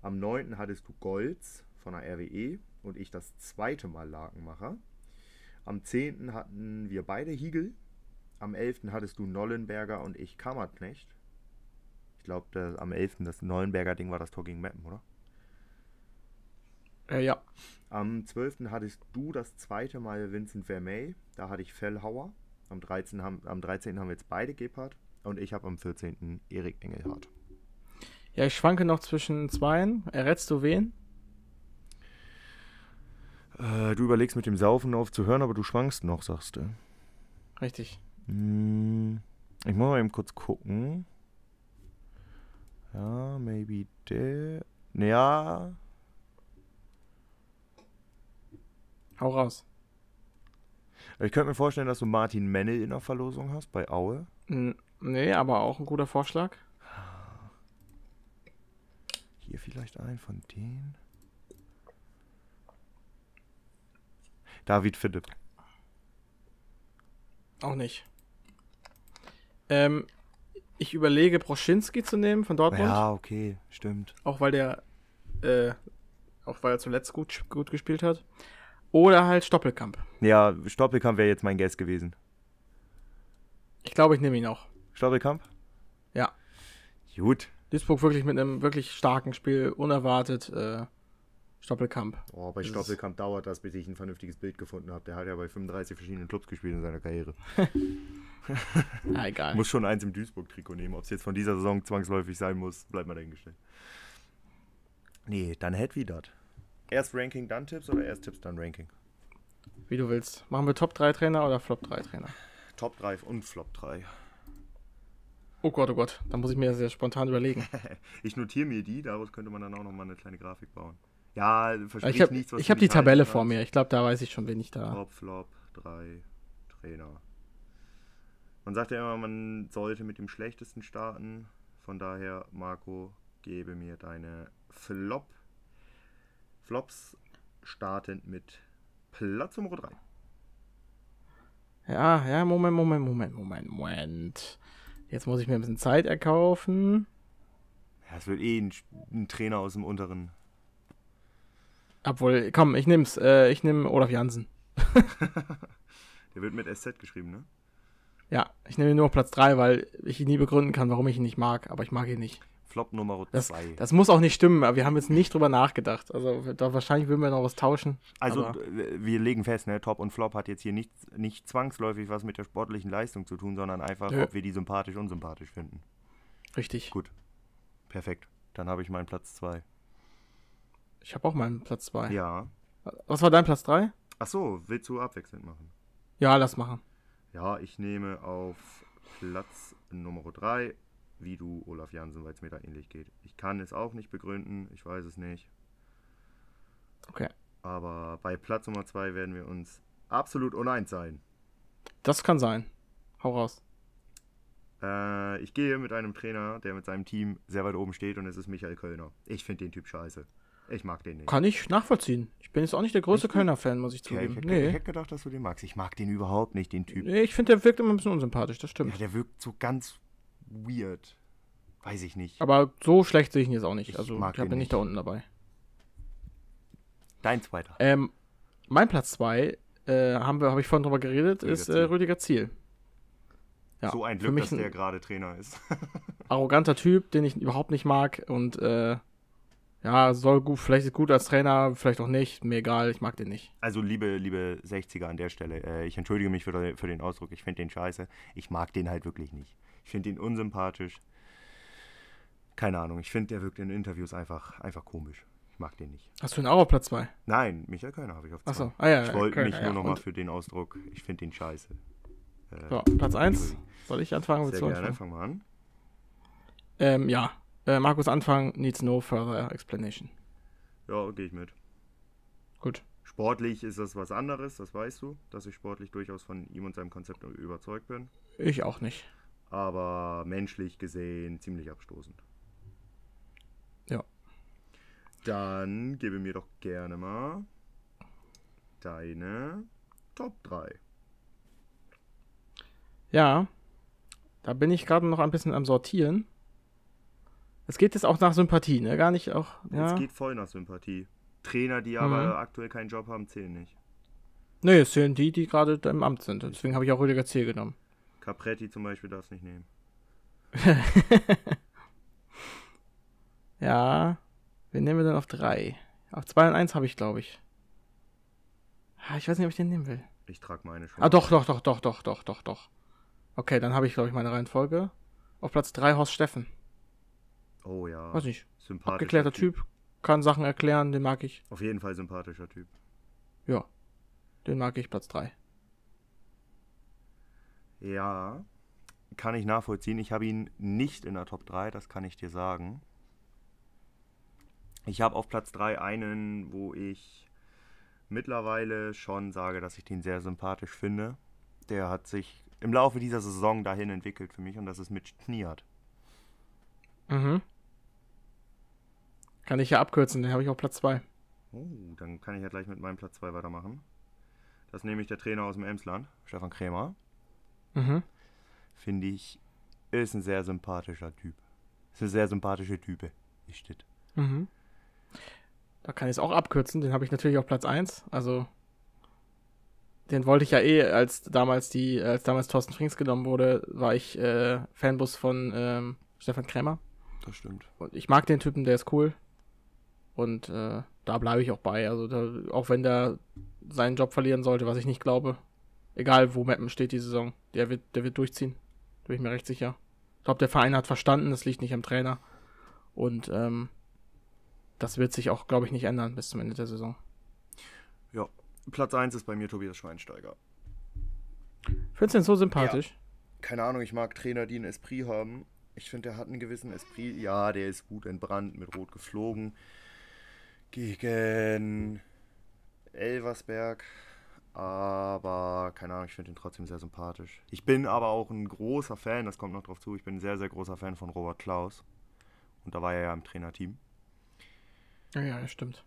Am neunten hattest du Golz von der RWE und ich das zweite Mal Lakenmacher. Am 10. hatten wir beide Hiegel. Am 11. hattest du Nollenberger und ich Kammerknecht. Ich glaube, am 11. das Nollenberger Ding war das Tor gegen Meppen, oder? Äh, ja. Am 12. hattest du das zweite Mal Vincent Vermey. Da hatte ich Fellhauer. Am 13. haben, am 13. haben wir jetzt beide Gebhardt. Und ich habe am 14. Erik Engelhardt. Ja, ich schwanke noch zwischen zweien. Errätst du wen? Äh, du überlegst mit dem Saufen aufzuhören, aber du schwankst noch, sagst du. Richtig. Hm, ich muss mal eben kurz gucken. Ja, maybe der. Ja, Hau raus. ich könnte mir vorstellen, dass du Martin Mennel in der Verlosung hast bei Aue. Nee, aber auch ein guter Vorschlag. Hier vielleicht ein von denen. David Philipp. Auch nicht. Ähm, ich überlege, Broschinski zu nehmen von Dortmund. Ja, okay, stimmt. Auch weil der, äh, auch weil er zuletzt gut, gut gespielt hat. Oder halt Stoppelkamp. Ja, Stoppelkamp wäre jetzt mein Guess gewesen. Ich glaube, ich nehme ihn auch. Stoppelkamp? Ja. Gut. Duisburg wirklich mit einem wirklich starken Spiel, unerwartet, äh, Stoppelkamp. Oh, bei Das Stoppelkamp dauert das, bis ich ein vernünftiges Bild gefunden habe. Der hat ja bei 35 verschiedenen Clubs gespielt in seiner Karriere. Ja, egal. Muss schon eins im Duisburg-Trikot nehmen. Ob es jetzt von dieser Saison zwangsläufig sein muss, bleibt mal dahingestellt. Nee, dann hätt wie dat. Erst Ranking, dann Tipps oder erst Tipps, dann Ranking? Wie du willst. Machen wir Top 3 Trainer oder Flop 3 Trainer? Top 3 und Flop 3. Oh Gott, oh Gott. Da muss ich mir sehr spontan überlegen. ich notiere mir die, daraus könnte man dann auch nochmal eine kleine Grafik bauen. Ja, versprich ich hab, nichts, was Ich habe die Tabelle vor mir. Ich glaube, da weiß ich schon, wen ich da. Top, Flop, 3 Trainer. Man sagt ja immer, man sollte mit dem Schlechtesten starten. Von daher, Marco, gebe mir deine Flop. Flops startend mit Platz Nummer 3. Ja, ja, Moment, Moment, Moment, Moment, Moment. Jetzt muss ich mir ein bisschen Zeit erkaufen. Ja, es wird eh ein, ein Trainer aus dem unteren. Obwohl, komm, ich nehm's. Äh, ich nehme Olaf Jansen. Der wird mit SZ geschrieben, ne? Ja, ich nehme ihn nur auf Platz 3, weil ich ihn nie begründen kann, warum ich ihn nicht mag, aber ich mag ihn nicht. Flop Nummer 2. Das, das, muss auch nicht stimmen, aber wir haben jetzt nicht drüber nachgedacht. Also da wahrscheinlich würden wir noch was tauschen. Also wir legen fest, ne, Top und Flop hat jetzt hier nicht, nicht zwangsläufig was mit der sportlichen Leistung zu tun, sondern einfach, Nö. ob wir die sympathisch, unsympathisch finden. Richtig. Gut. Perfekt. Dann habe ich meinen Platz 2. Ich habe auch meinen Platz 2. Ja. Was war dein Platz 3? Ach so, willst du abwechselnd machen? Ja, lass machen. Ja, ich nehme auf Platz Nummer 3 wie du Olaf Jansen, weil es mir da ähnlich geht. Ich kann es auch nicht begründen, ich weiß es nicht. Okay. Aber bei Platz Nummer 2 werden wir uns absolut uneins sein. Das kann sein. Hau raus. Äh, ich gehe mit einem Trainer, der mit seinem Team sehr weit oben steht und es ist Michael Kölner. Ich finde den Typ scheiße. Ich mag den nicht. Kann ich nachvollziehen. Ich bin jetzt auch nicht der größte Kölner-Fan, muss ich zugeben. Okay, ich, hätte, nee. ich hätte gedacht, dass du den magst. Ich mag den überhaupt nicht, den Typ. Nee, ich finde, der wirkt immer ein bisschen unsympathisch, das stimmt. Ja, der wirkt so ganz weird. Weiß ich nicht. Aber so schlecht sehe ich ihn jetzt auch nicht. Ich also ich bin nicht da unten dabei. Dein zweiter. Ähm, mein Platz zwei, äh, habe ich vorhin drüber geredet, Rüdiger ist äh, Rüdiger Ziel. Ja, so ein Glück, dass der gerade Trainer ist. arroganter Typ, den ich überhaupt nicht mag und äh, ja, soll gut, vielleicht ist gut als Trainer, vielleicht auch nicht, mir egal, ich mag den nicht. Also liebe, liebe 60er an der Stelle, äh, ich entschuldige mich für, für den Ausdruck, ich finde den scheiße. Ich mag den halt wirklich nicht. Ich finde ihn unsympathisch. Keine Ahnung, ich finde, der wirkt in Interviews einfach, einfach komisch. Ich mag den nicht. Hast du ihn auch auf Platz 2? Nein, Michael Kölner habe ich auf 2. Achso, ah ja. Ich wollte mich nur ja, nochmal für den Ausdruck, ich finde den scheiße. Äh, so, Platz 1. Soll ich anfangen? Sehr gerne, anfangen? fang mal an. Ähm, ja, äh, Markus Anfang needs no further explanation. Ja, gehe ich mit. Gut. Sportlich ist das was anderes, das weißt du, dass ich sportlich durchaus von ihm und seinem Konzept überzeugt bin. Ich auch nicht aber menschlich gesehen ziemlich abstoßend. Ja. Dann gebe mir doch gerne mal deine Top 3. Ja, da bin ich gerade noch ein bisschen am Sortieren. Es geht jetzt auch nach Sympathie, ne? Gar nicht auch. Ja. Es geht voll nach Sympathie. Trainer, die aber mhm. aktuell keinen Job haben, zählen nicht. Nee, es zählen die, die gerade im Amt sind. Deswegen habe ich auch Rüdiger Ziel genommen. Capretti zum Beispiel darf es nicht nehmen. ja. Wen nehmen wir denn auf 3? Auf 2 und 1 habe ich, glaube ich. Ich weiß nicht, ob ich den nehmen will. Ich trage meine schon. Ah, doch, doch, doch, doch, doch, doch, doch, doch. Okay, dann habe ich, glaube ich, meine Reihenfolge. Auf Platz 3 Horst Steffen. Oh ja. Weiß nicht. Abgeklärter typ. typ. Kann Sachen erklären, den mag ich. Auf jeden Fall sympathischer Typ. Ja. Den mag ich, Platz 3. Ja, kann ich nachvollziehen. Ich habe ihn nicht in der Top 3, das kann ich dir sagen. Ich habe auf Platz 3 einen, wo ich mittlerweile schon sage, dass ich den sehr sympathisch finde. Der hat sich im Laufe dieser Saison dahin entwickelt für mich und das ist Mitch Kniat. Mhm. Kann ich ja abkürzen, den habe ich auf Platz 2. Oh, dann kann ich ja gleich mit meinem Platz 2 weitermachen. Das ist nämlich der Trainer aus dem Emsland, Stefan Krämer. Mhm. Finde ich, ist ein sehr sympathischer Typ. Ist eine sehr sympathische Type. Ist das. Mhm. Da kann ich es auch abkürzen. Den habe ich natürlich auf Platz 1. Also, den wollte ich ja eh, als damals die, als damals Thorsten Frings genommen wurde, war ich äh, Fanbus von ähm, Stefan Krämer. Das stimmt. Und ich mag den Typen, der ist cool. Und äh, da bleibe ich auch bei. Also, da, auch wenn der seinen Job verlieren sollte, was ich nicht glaube, Egal, wo Mappen steht die Saison. Der wird, der wird durchziehen. Da bin ich mir recht sicher. Ich glaube, der Verein hat verstanden, das liegt nicht am Trainer. Und ähm, das wird sich auch, glaube ich, nicht ändern bis zum Ende der Saison. Ja, Platz 1 ist bei mir Tobias Schweinsteiger. Findest du ihn so sympathisch? Ja. Keine Ahnung, ich mag Trainer, die einen Esprit haben. Ich finde, der hat einen gewissen Esprit. Ja, der ist gut entbrannt, mit Rot geflogen. Gegen Elversberg. Aber keine Ahnung, ich finde ihn trotzdem sehr sympathisch. Ich bin aber auch ein großer Fan, das kommt noch drauf zu, ich bin ein sehr, sehr großer Fan von Robert Klaus. Und da war er ja im Trainerteam. Ja, ja, stimmt.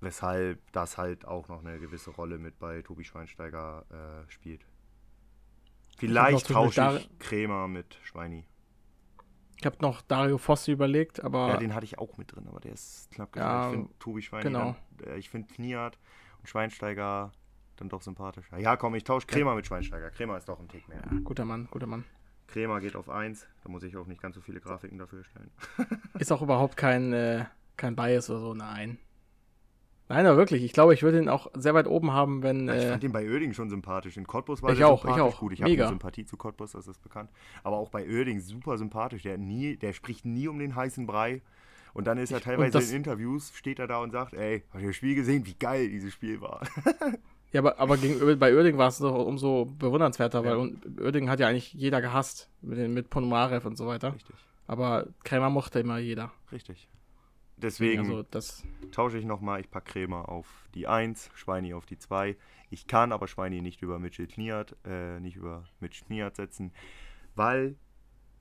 Weshalb das halt auch noch eine gewisse Rolle mit bei Tobi Schweinsteiger äh, spielt. Vielleicht tausche ich Krämer mit Schweini. Ich habe noch Dario Fossi überlegt, aber. Ja, den hatte ich auch mit drin, aber der ist knapp gesagt. Ja, ich finde Tobi Schweini, genau. Äh, ich finde Kniat und Schweinsteiger dann doch sympathischer. Ja, komm, ich tausche Krämer mit Schweinsteiger. Krämer ist doch ein Tick mehr. Ja, guter Mann, guter Mann. Krämer geht auf 1, da muss ich auch nicht ganz so viele Grafiken dafür stellen. ist auch überhaupt kein, äh, kein Bias oder so, nein. Nein, aber wirklich. Ich glaube, ich würde ihn auch sehr weit oben haben, wenn. Ja, ich fand äh, ihn bei Oerding schon sympathisch. In Cottbus war ich auch, Ich auch. Gut, ich habe Sympathie zu Cottbus, das ist bekannt. Aber auch bei Oerding super sympathisch. Der, nie, der spricht nie um den heißen Brei. Und dann ist er teilweise in Interviews, steht er da und sagt, ey, hast du das Spiel gesehen, wie geil dieses Spiel war? ja, aber, aber gegen, bei Oerding war es doch umso bewundernswerter, ja. weil Oerding hat ja eigentlich jeder gehasst, mit, den, mit Ponomarev und so weiter. Richtig. Aber Krämer mochte immer jeder. Richtig. Deswegen also tausche ich nochmal, ich packe Krämer auf die 1, Schweini auf die 2. Ich kann aber Schweini nicht über Mitchell Kniat, äh, nicht über Mitch Kniat setzen, weil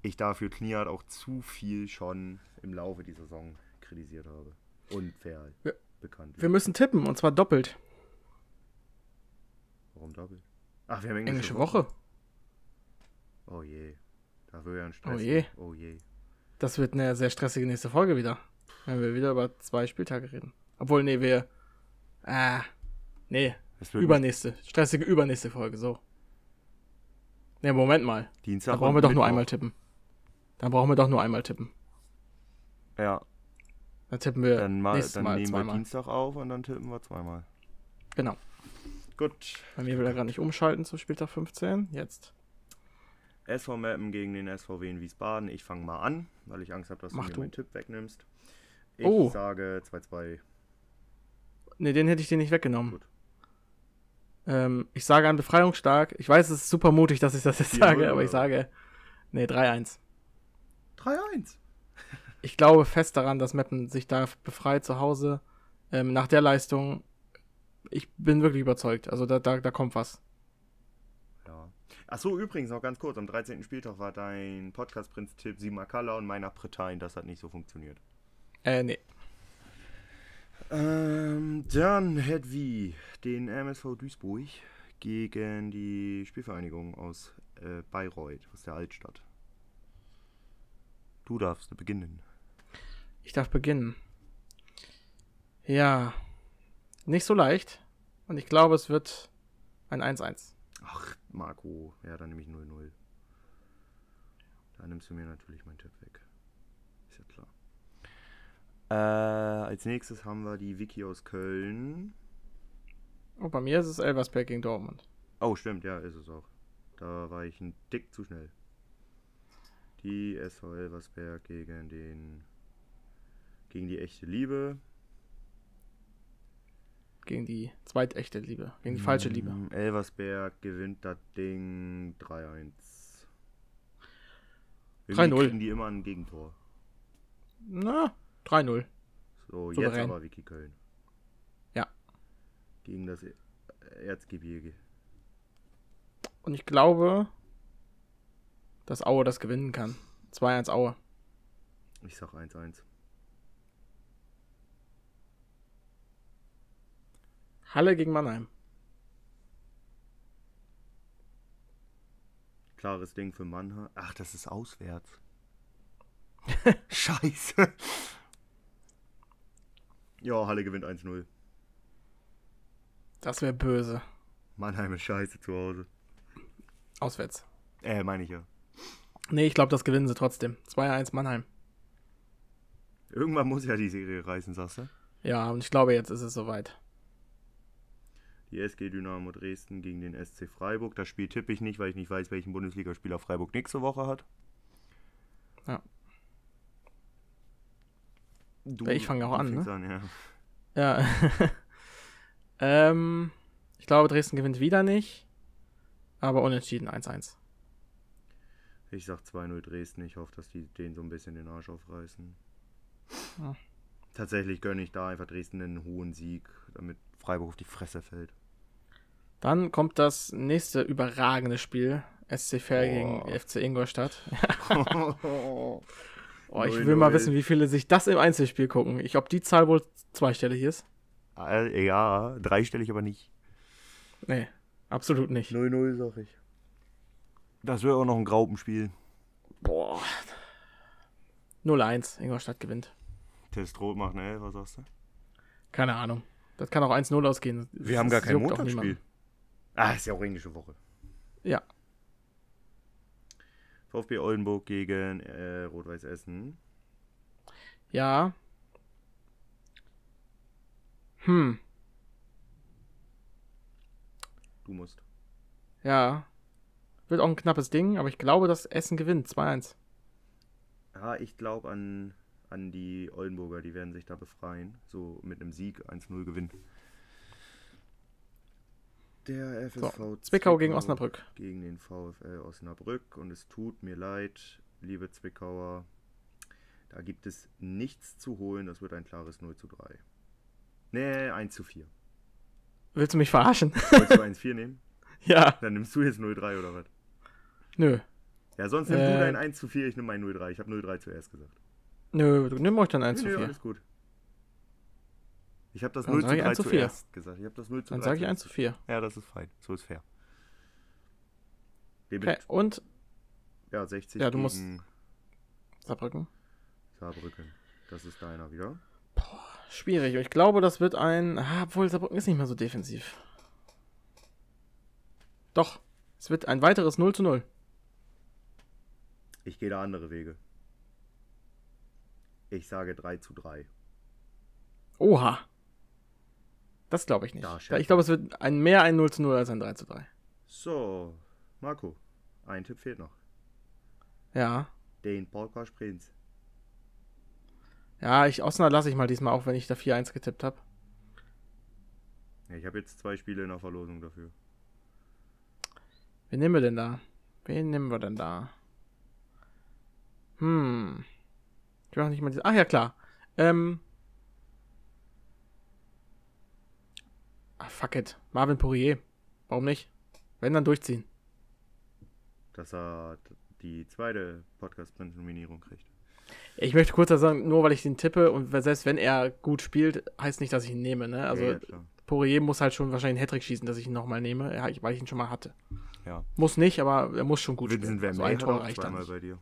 ich dafür Kniat auch zu viel schon im Laufe dieser Saison kritisiert habe. Unfair wir, bekannt. Wir müssen tippen und zwar doppelt. Warum doppelt? Ach, wir haben englische, englische Woche. Woche. Oh je. Da wird ja ein Stress. Oh je. Oh je. Das wird eine sehr stressige nächste Folge wieder. Wenn wir wieder über zwei Spieltage reden. Obwohl, nee, wir. Ah. Nee. Übernächste. Stressige übernächste Folge, so. Nee, Moment mal. Dienstag. Da brauchen wir doch nur einmal tippen. Dann brauchen wir doch nur einmal tippen. Ja. Dann tippen wir dann mal, dann mal nehmen zweimal. wir Dienstag auf und dann tippen wir zweimal. Genau. Gut. Bei mir will er gerade nicht umschalten zu Spieltag 15. Jetzt. SV Mappen gegen den SVW in Wiesbaden. Ich fange mal an, weil ich Angst habe, dass Mach du mir meinen Tipp wegnimmst. Ich oh. sage 2-2. Ne, den hätte ich dir nicht weggenommen. Gut. Ähm, ich sage an Befreiungsstark. Ich weiß, es ist super mutig, dass ich das jetzt sage, aber ich sage. Ne, 3-1. 3-1. ich glaube fest daran, dass Meppen sich da befreit zu Hause. Ähm, nach der Leistung, ich bin wirklich überzeugt. Also da, da, da kommt was. Achso, übrigens noch ganz kurz: Am 13. Spieltag war dein Podcast-Prinz-Tipp Simakala und meiner Pretain. Das hat nicht so funktioniert. Äh, nee. Ähm, dann hätten wir den MSV Duisburg gegen die Spielvereinigung aus äh, Bayreuth, aus der Altstadt. Du darfst beginnen. Ich darf beginnen. Ja, nicht so leicht. Und ich glaube, es wird ein 1-1. Ach, Marco. Ja, dann nehme ich 0-0. Da nimmst du mir natürlich meinen Tipp weg. Äh, als nächstes haben wir die Wiki aus Köln. Oh, bei mir ist es Elversberg gegen Dortmund. Oh, stimmt, ja, ist es auch. Da war ich ein Dick zu schnell. Die SV Elversberg gegen den gegen die echte Liebe. Gegen die zweitechte Liebe. Gegen die falsche Liebe. Mm, Elversberg gewinnt das Ding 3-1. 3-0. Kriegen die immer ein Gegentor. Na, 3-0. So, Souverän. jetzt aber Wiki Köln. Ja. Gegen das Erzgebirge. Und ich glaube, dass Aue das gewinnen kann. 2-1 Aue. Ich sag 1-1. Halle gegen Mannheim. Klares Ding für Mannheim. Ach, das ist auswärts. Scheiße. Ja, Halle gewinnt 1-0. Das wäre böse. Mannheim ist scheiße zu Hause. Auswärts. Äh, meine ich ja. Nee, ich glaube, das gewinnen sie trotzdem. 2-1 Mannheim. Irgendwann muss ja die Serie reißen, sagst du? Ja, und ich glaube, jetzt ist es soweit. Die SG Dynamo Dresden gegen den SC Freiburg. Das Spiel tippe ich nicht, weil ich nicht weiß, welchen Bundesligaspieler Freiburg nächste Woche hat. Ja. Du, Ich fange auch an, ne? an, ja. Ja. ähm, ich glaube, Dresden gewinnt wieder nicht. Aber unentschieden 1-1. Ich sag 2-0 Dresden. Ich hoffe, dass die den so ein bisschen den Arsch aufreißen. Ja. Tatsächlich gönne ich da einfach Dresden einen hohen Sieg, damit Freiburg auf die Fresse fällt. Dann kommt das nächste überragende Spiel. SC Fair Boah. gegen FC Ingolstadt. oh, ich 0-0. will mal wissen, wie viele sich das im Einzelspiel gucken. Ich, ob die Zahl wohl zweistellig ist? Ja, dreistellig aber nicht. Nee, absolut nicht. 0-0 sag ich. Das wird auch noch ein Graupenspiel. Boah. 0-1. Ingolstadt gewinnt. Test rot macht 11, was sagst du? Keine Ahnung. Das kann auch 1-0 ausgehen. Wir haben gar Das kein Montagsspiel. Ah, ist ja auch englische Woche. Ja. VfB Oldenburg gegen äh, Rot-Weiß Essen. Ja. Hm. Du musst. Ja. Wird auch ein knappes Ding, aber ich glaube, dass Essen gewinnt. 2-1. Ja, ich glaube an, an die Oldenburger, die werden sich da befreien. So mit einem Sieg 1-0 gewinnen. Der FSV So, Zwickau gegen Osnabrück. Gegen den VfL Osnabrück. Und es tut mir leid, liebe Zwickauer. Da gibt es nichts zu holen. Das wird ein klares 0 zu 3. Nee, 1 zu 4. Willst du mich verarschen? Wolltest du 1-4 nehmen? ja. Dann nimmst du jetzt 0-3 oder was? Nö. Ja, sonst nimm Äh, du dein 1 zu 4, ich nehme mein 0-3. Ich habe 0-3 zuerst gesagt. Nö, du nimm euch dann 1 Nö, zu nö, 4. alles gut. Ich habe das Dann 0 sag zu ich 3 1 zu 4. zuerst gesagt. Ich habe das 0 zu 3 Dann sage ich zuerst 1 zu 4. Ja, das ist fein. So ist fair. Okay, und Ja, 60 Ja, du musst- Saarbrücken. Saarbrücken. Das ist deiner wieder. Schwierig. Ich glaube, das wird ein. Ah, obwohl Saarbrücken ist nicht mehr so defensiv. Doch. Es wird ein weiteres 0 zu 0. Ich gehe da andere Wege. Ich sage 3 zu 3. Oha. Das glaube ich nicht. Ja, ich glaube, es wird ein mehr ein 0 zu 0 als ein 3 zu 3. So, Marco. Ein Tipp fehlt noch. Ja. Den Podcast Prinz. Ja, ich Osnabrück lasse ich mal diesmal auch, wenn ich da 4-1 getippt habe. Ja, ich habe jetzt zwei Spiele in der Verlosung dafür. Wen nehmen wir denn da? Wen nehmen wir denn da? Hm. Ich auch nicht mal diese. Ach ja, klar. Ähm. Ah, fuck it. Marvin Poirier. Warum nicht? Wenn, dann durchziehen. Dass er die zweite Podcast Prinz Nominierung kriegt. Ich möchte kurz sagen, nur weil ich den tippe und selbst wenn er gut spielt, heißt nicht, dass ich ihn nehme, ne? Also, ja. Poirier muss halt schon wahrscheinlich einen Hattrick schießen, dass ich ihn nochmal nehme, weil ich ihn schon mal hatte. Ja. Muss nicht, aber er muss schon gut Vincent spielen. So Vermey ein Tor reicht dann bei dir.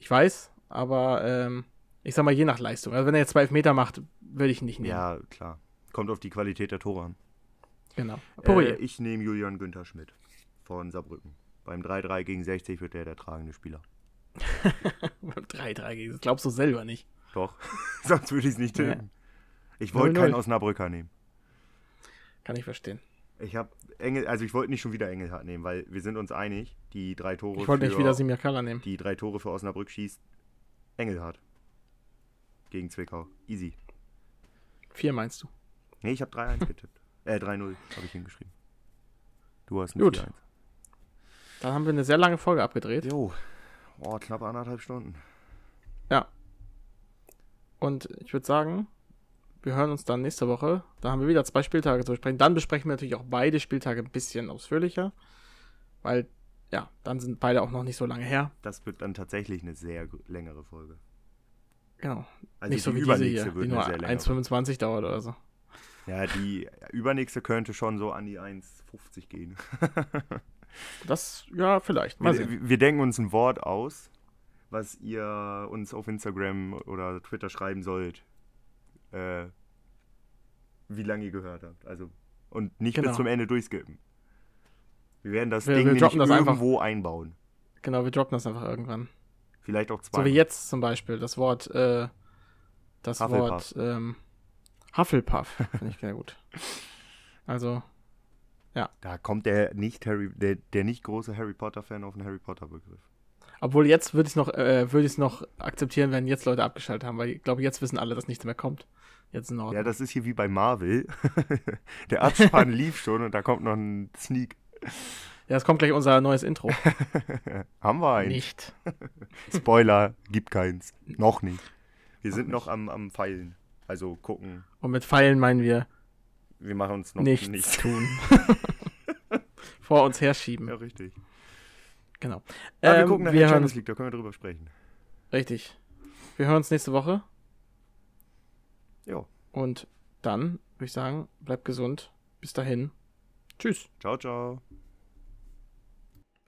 Ich weiß, aber ähm, ich sag mal, je nach Leistung. Also wenn er jetzt 12 Meter macht, würde ich ihn nicht nehmen. Ja, klar. Kommt auf die Qualität der Tore an. Genau. Äh, ich nehme Julian Günther Schmidt von Saarbrücken. Beim 3-3 gegen 60 wird er der tragende Spieler. 3-3 gegen. Das glaubst du selber nicht. Doch. Sonst würde ich es nicht Ja. tippen. Ich wollte 0-0. keinen Osnabrücker nehmen. Kann ich verstehen. Ich habe Engel, also ich wollte nicht schon wieder Engelhardt nehmen, weil wir sind uns einig, die drei Tore Ich wollte nicht wieder Simia Kalla nehmen. die drei Tore für Osnabrück schießt Engelhardt. Gegen Zwickau. Easy. Vier meinst du? Nee, ich habe 3-1 getippt. Äh, 3-0 habe ich hingeschrieben. Du hast ein Gut. 4-1. Dann haben wir eine sehr lange Folge abgedreht. Jo. Oh, knapp anderthalb Stunden. Und ich würde sagen, wir hören uns dann nächste Woche. Da haben wir wieder zwei Spieltage zu besprechen. Dann besprechen wir natürlich auch beide Spieltage ein bisschen ausführlicher. Weil, ja, dann sind beide auch noch nicht so lange her. Das wird dann tatsächlich eine sehr längere Folge. Genau. Also nicht so wie diese hier, die nur eine sehr längere. 1,25 dauert oder so. Ja, die übernächste könnte schon so an die 1,50 gehen. Das, ja, vielleicht. Mal sehen. Wir, wir denken uns ein Wort aus, was ihr uns auf Instagram oder Twitter schreiben sollt, äh, wie lange ihr gehört habt. Also und nicht Genau. bis zum Ende durchskippen. Wir werden das Wir- Ding wir droppen das einfach. irgendwo einbauen. Genau, wir droppen das einfach irgendwann. Vielleicht auch zwei. So wie jetzt zum Beispiel. Das Wort, äh, das Hufflepuff. Wort, ähm, Hufflepuff. Finde ich sehr gut. Also, Da kommt der nicht Harry, der, der nicht große Harry Potter Fan auf einen Harry Potter Begriff. Obwohl jetzt würde ich es noch, äh, würde ich es noch akzeptieren, wenn jetzt Leute abgeschaltet haben, weil ich glaube, jetzt wissen alle, dass nichts mehr kommt. Jetzt in Ordnung. Ja, das ist hier wie bei Marvel. Der Abspann lief schon und da kommt noch ein Sneak. Ja, es kommt gleich unser neues Intro. Haben wir einen? Nicht. Spoiler, gibt keins. Noch nicht. Wir sind noch am, am Pfeilen. Also gucken. Und mit Pfeilen meinen wir Wir machen uns noch nichts, nichts. tun. Vor uns herschieben. Ja, richtig. Genau. Wir Ähm, gucken nach wir Champions League, da können wir drüber sprechen. richtig. Wir hören uns nächste Woche. Ja. Und dann würde ich sagen, bleibt gesund. Bis dahin. Tschüss. Ciao, ciao.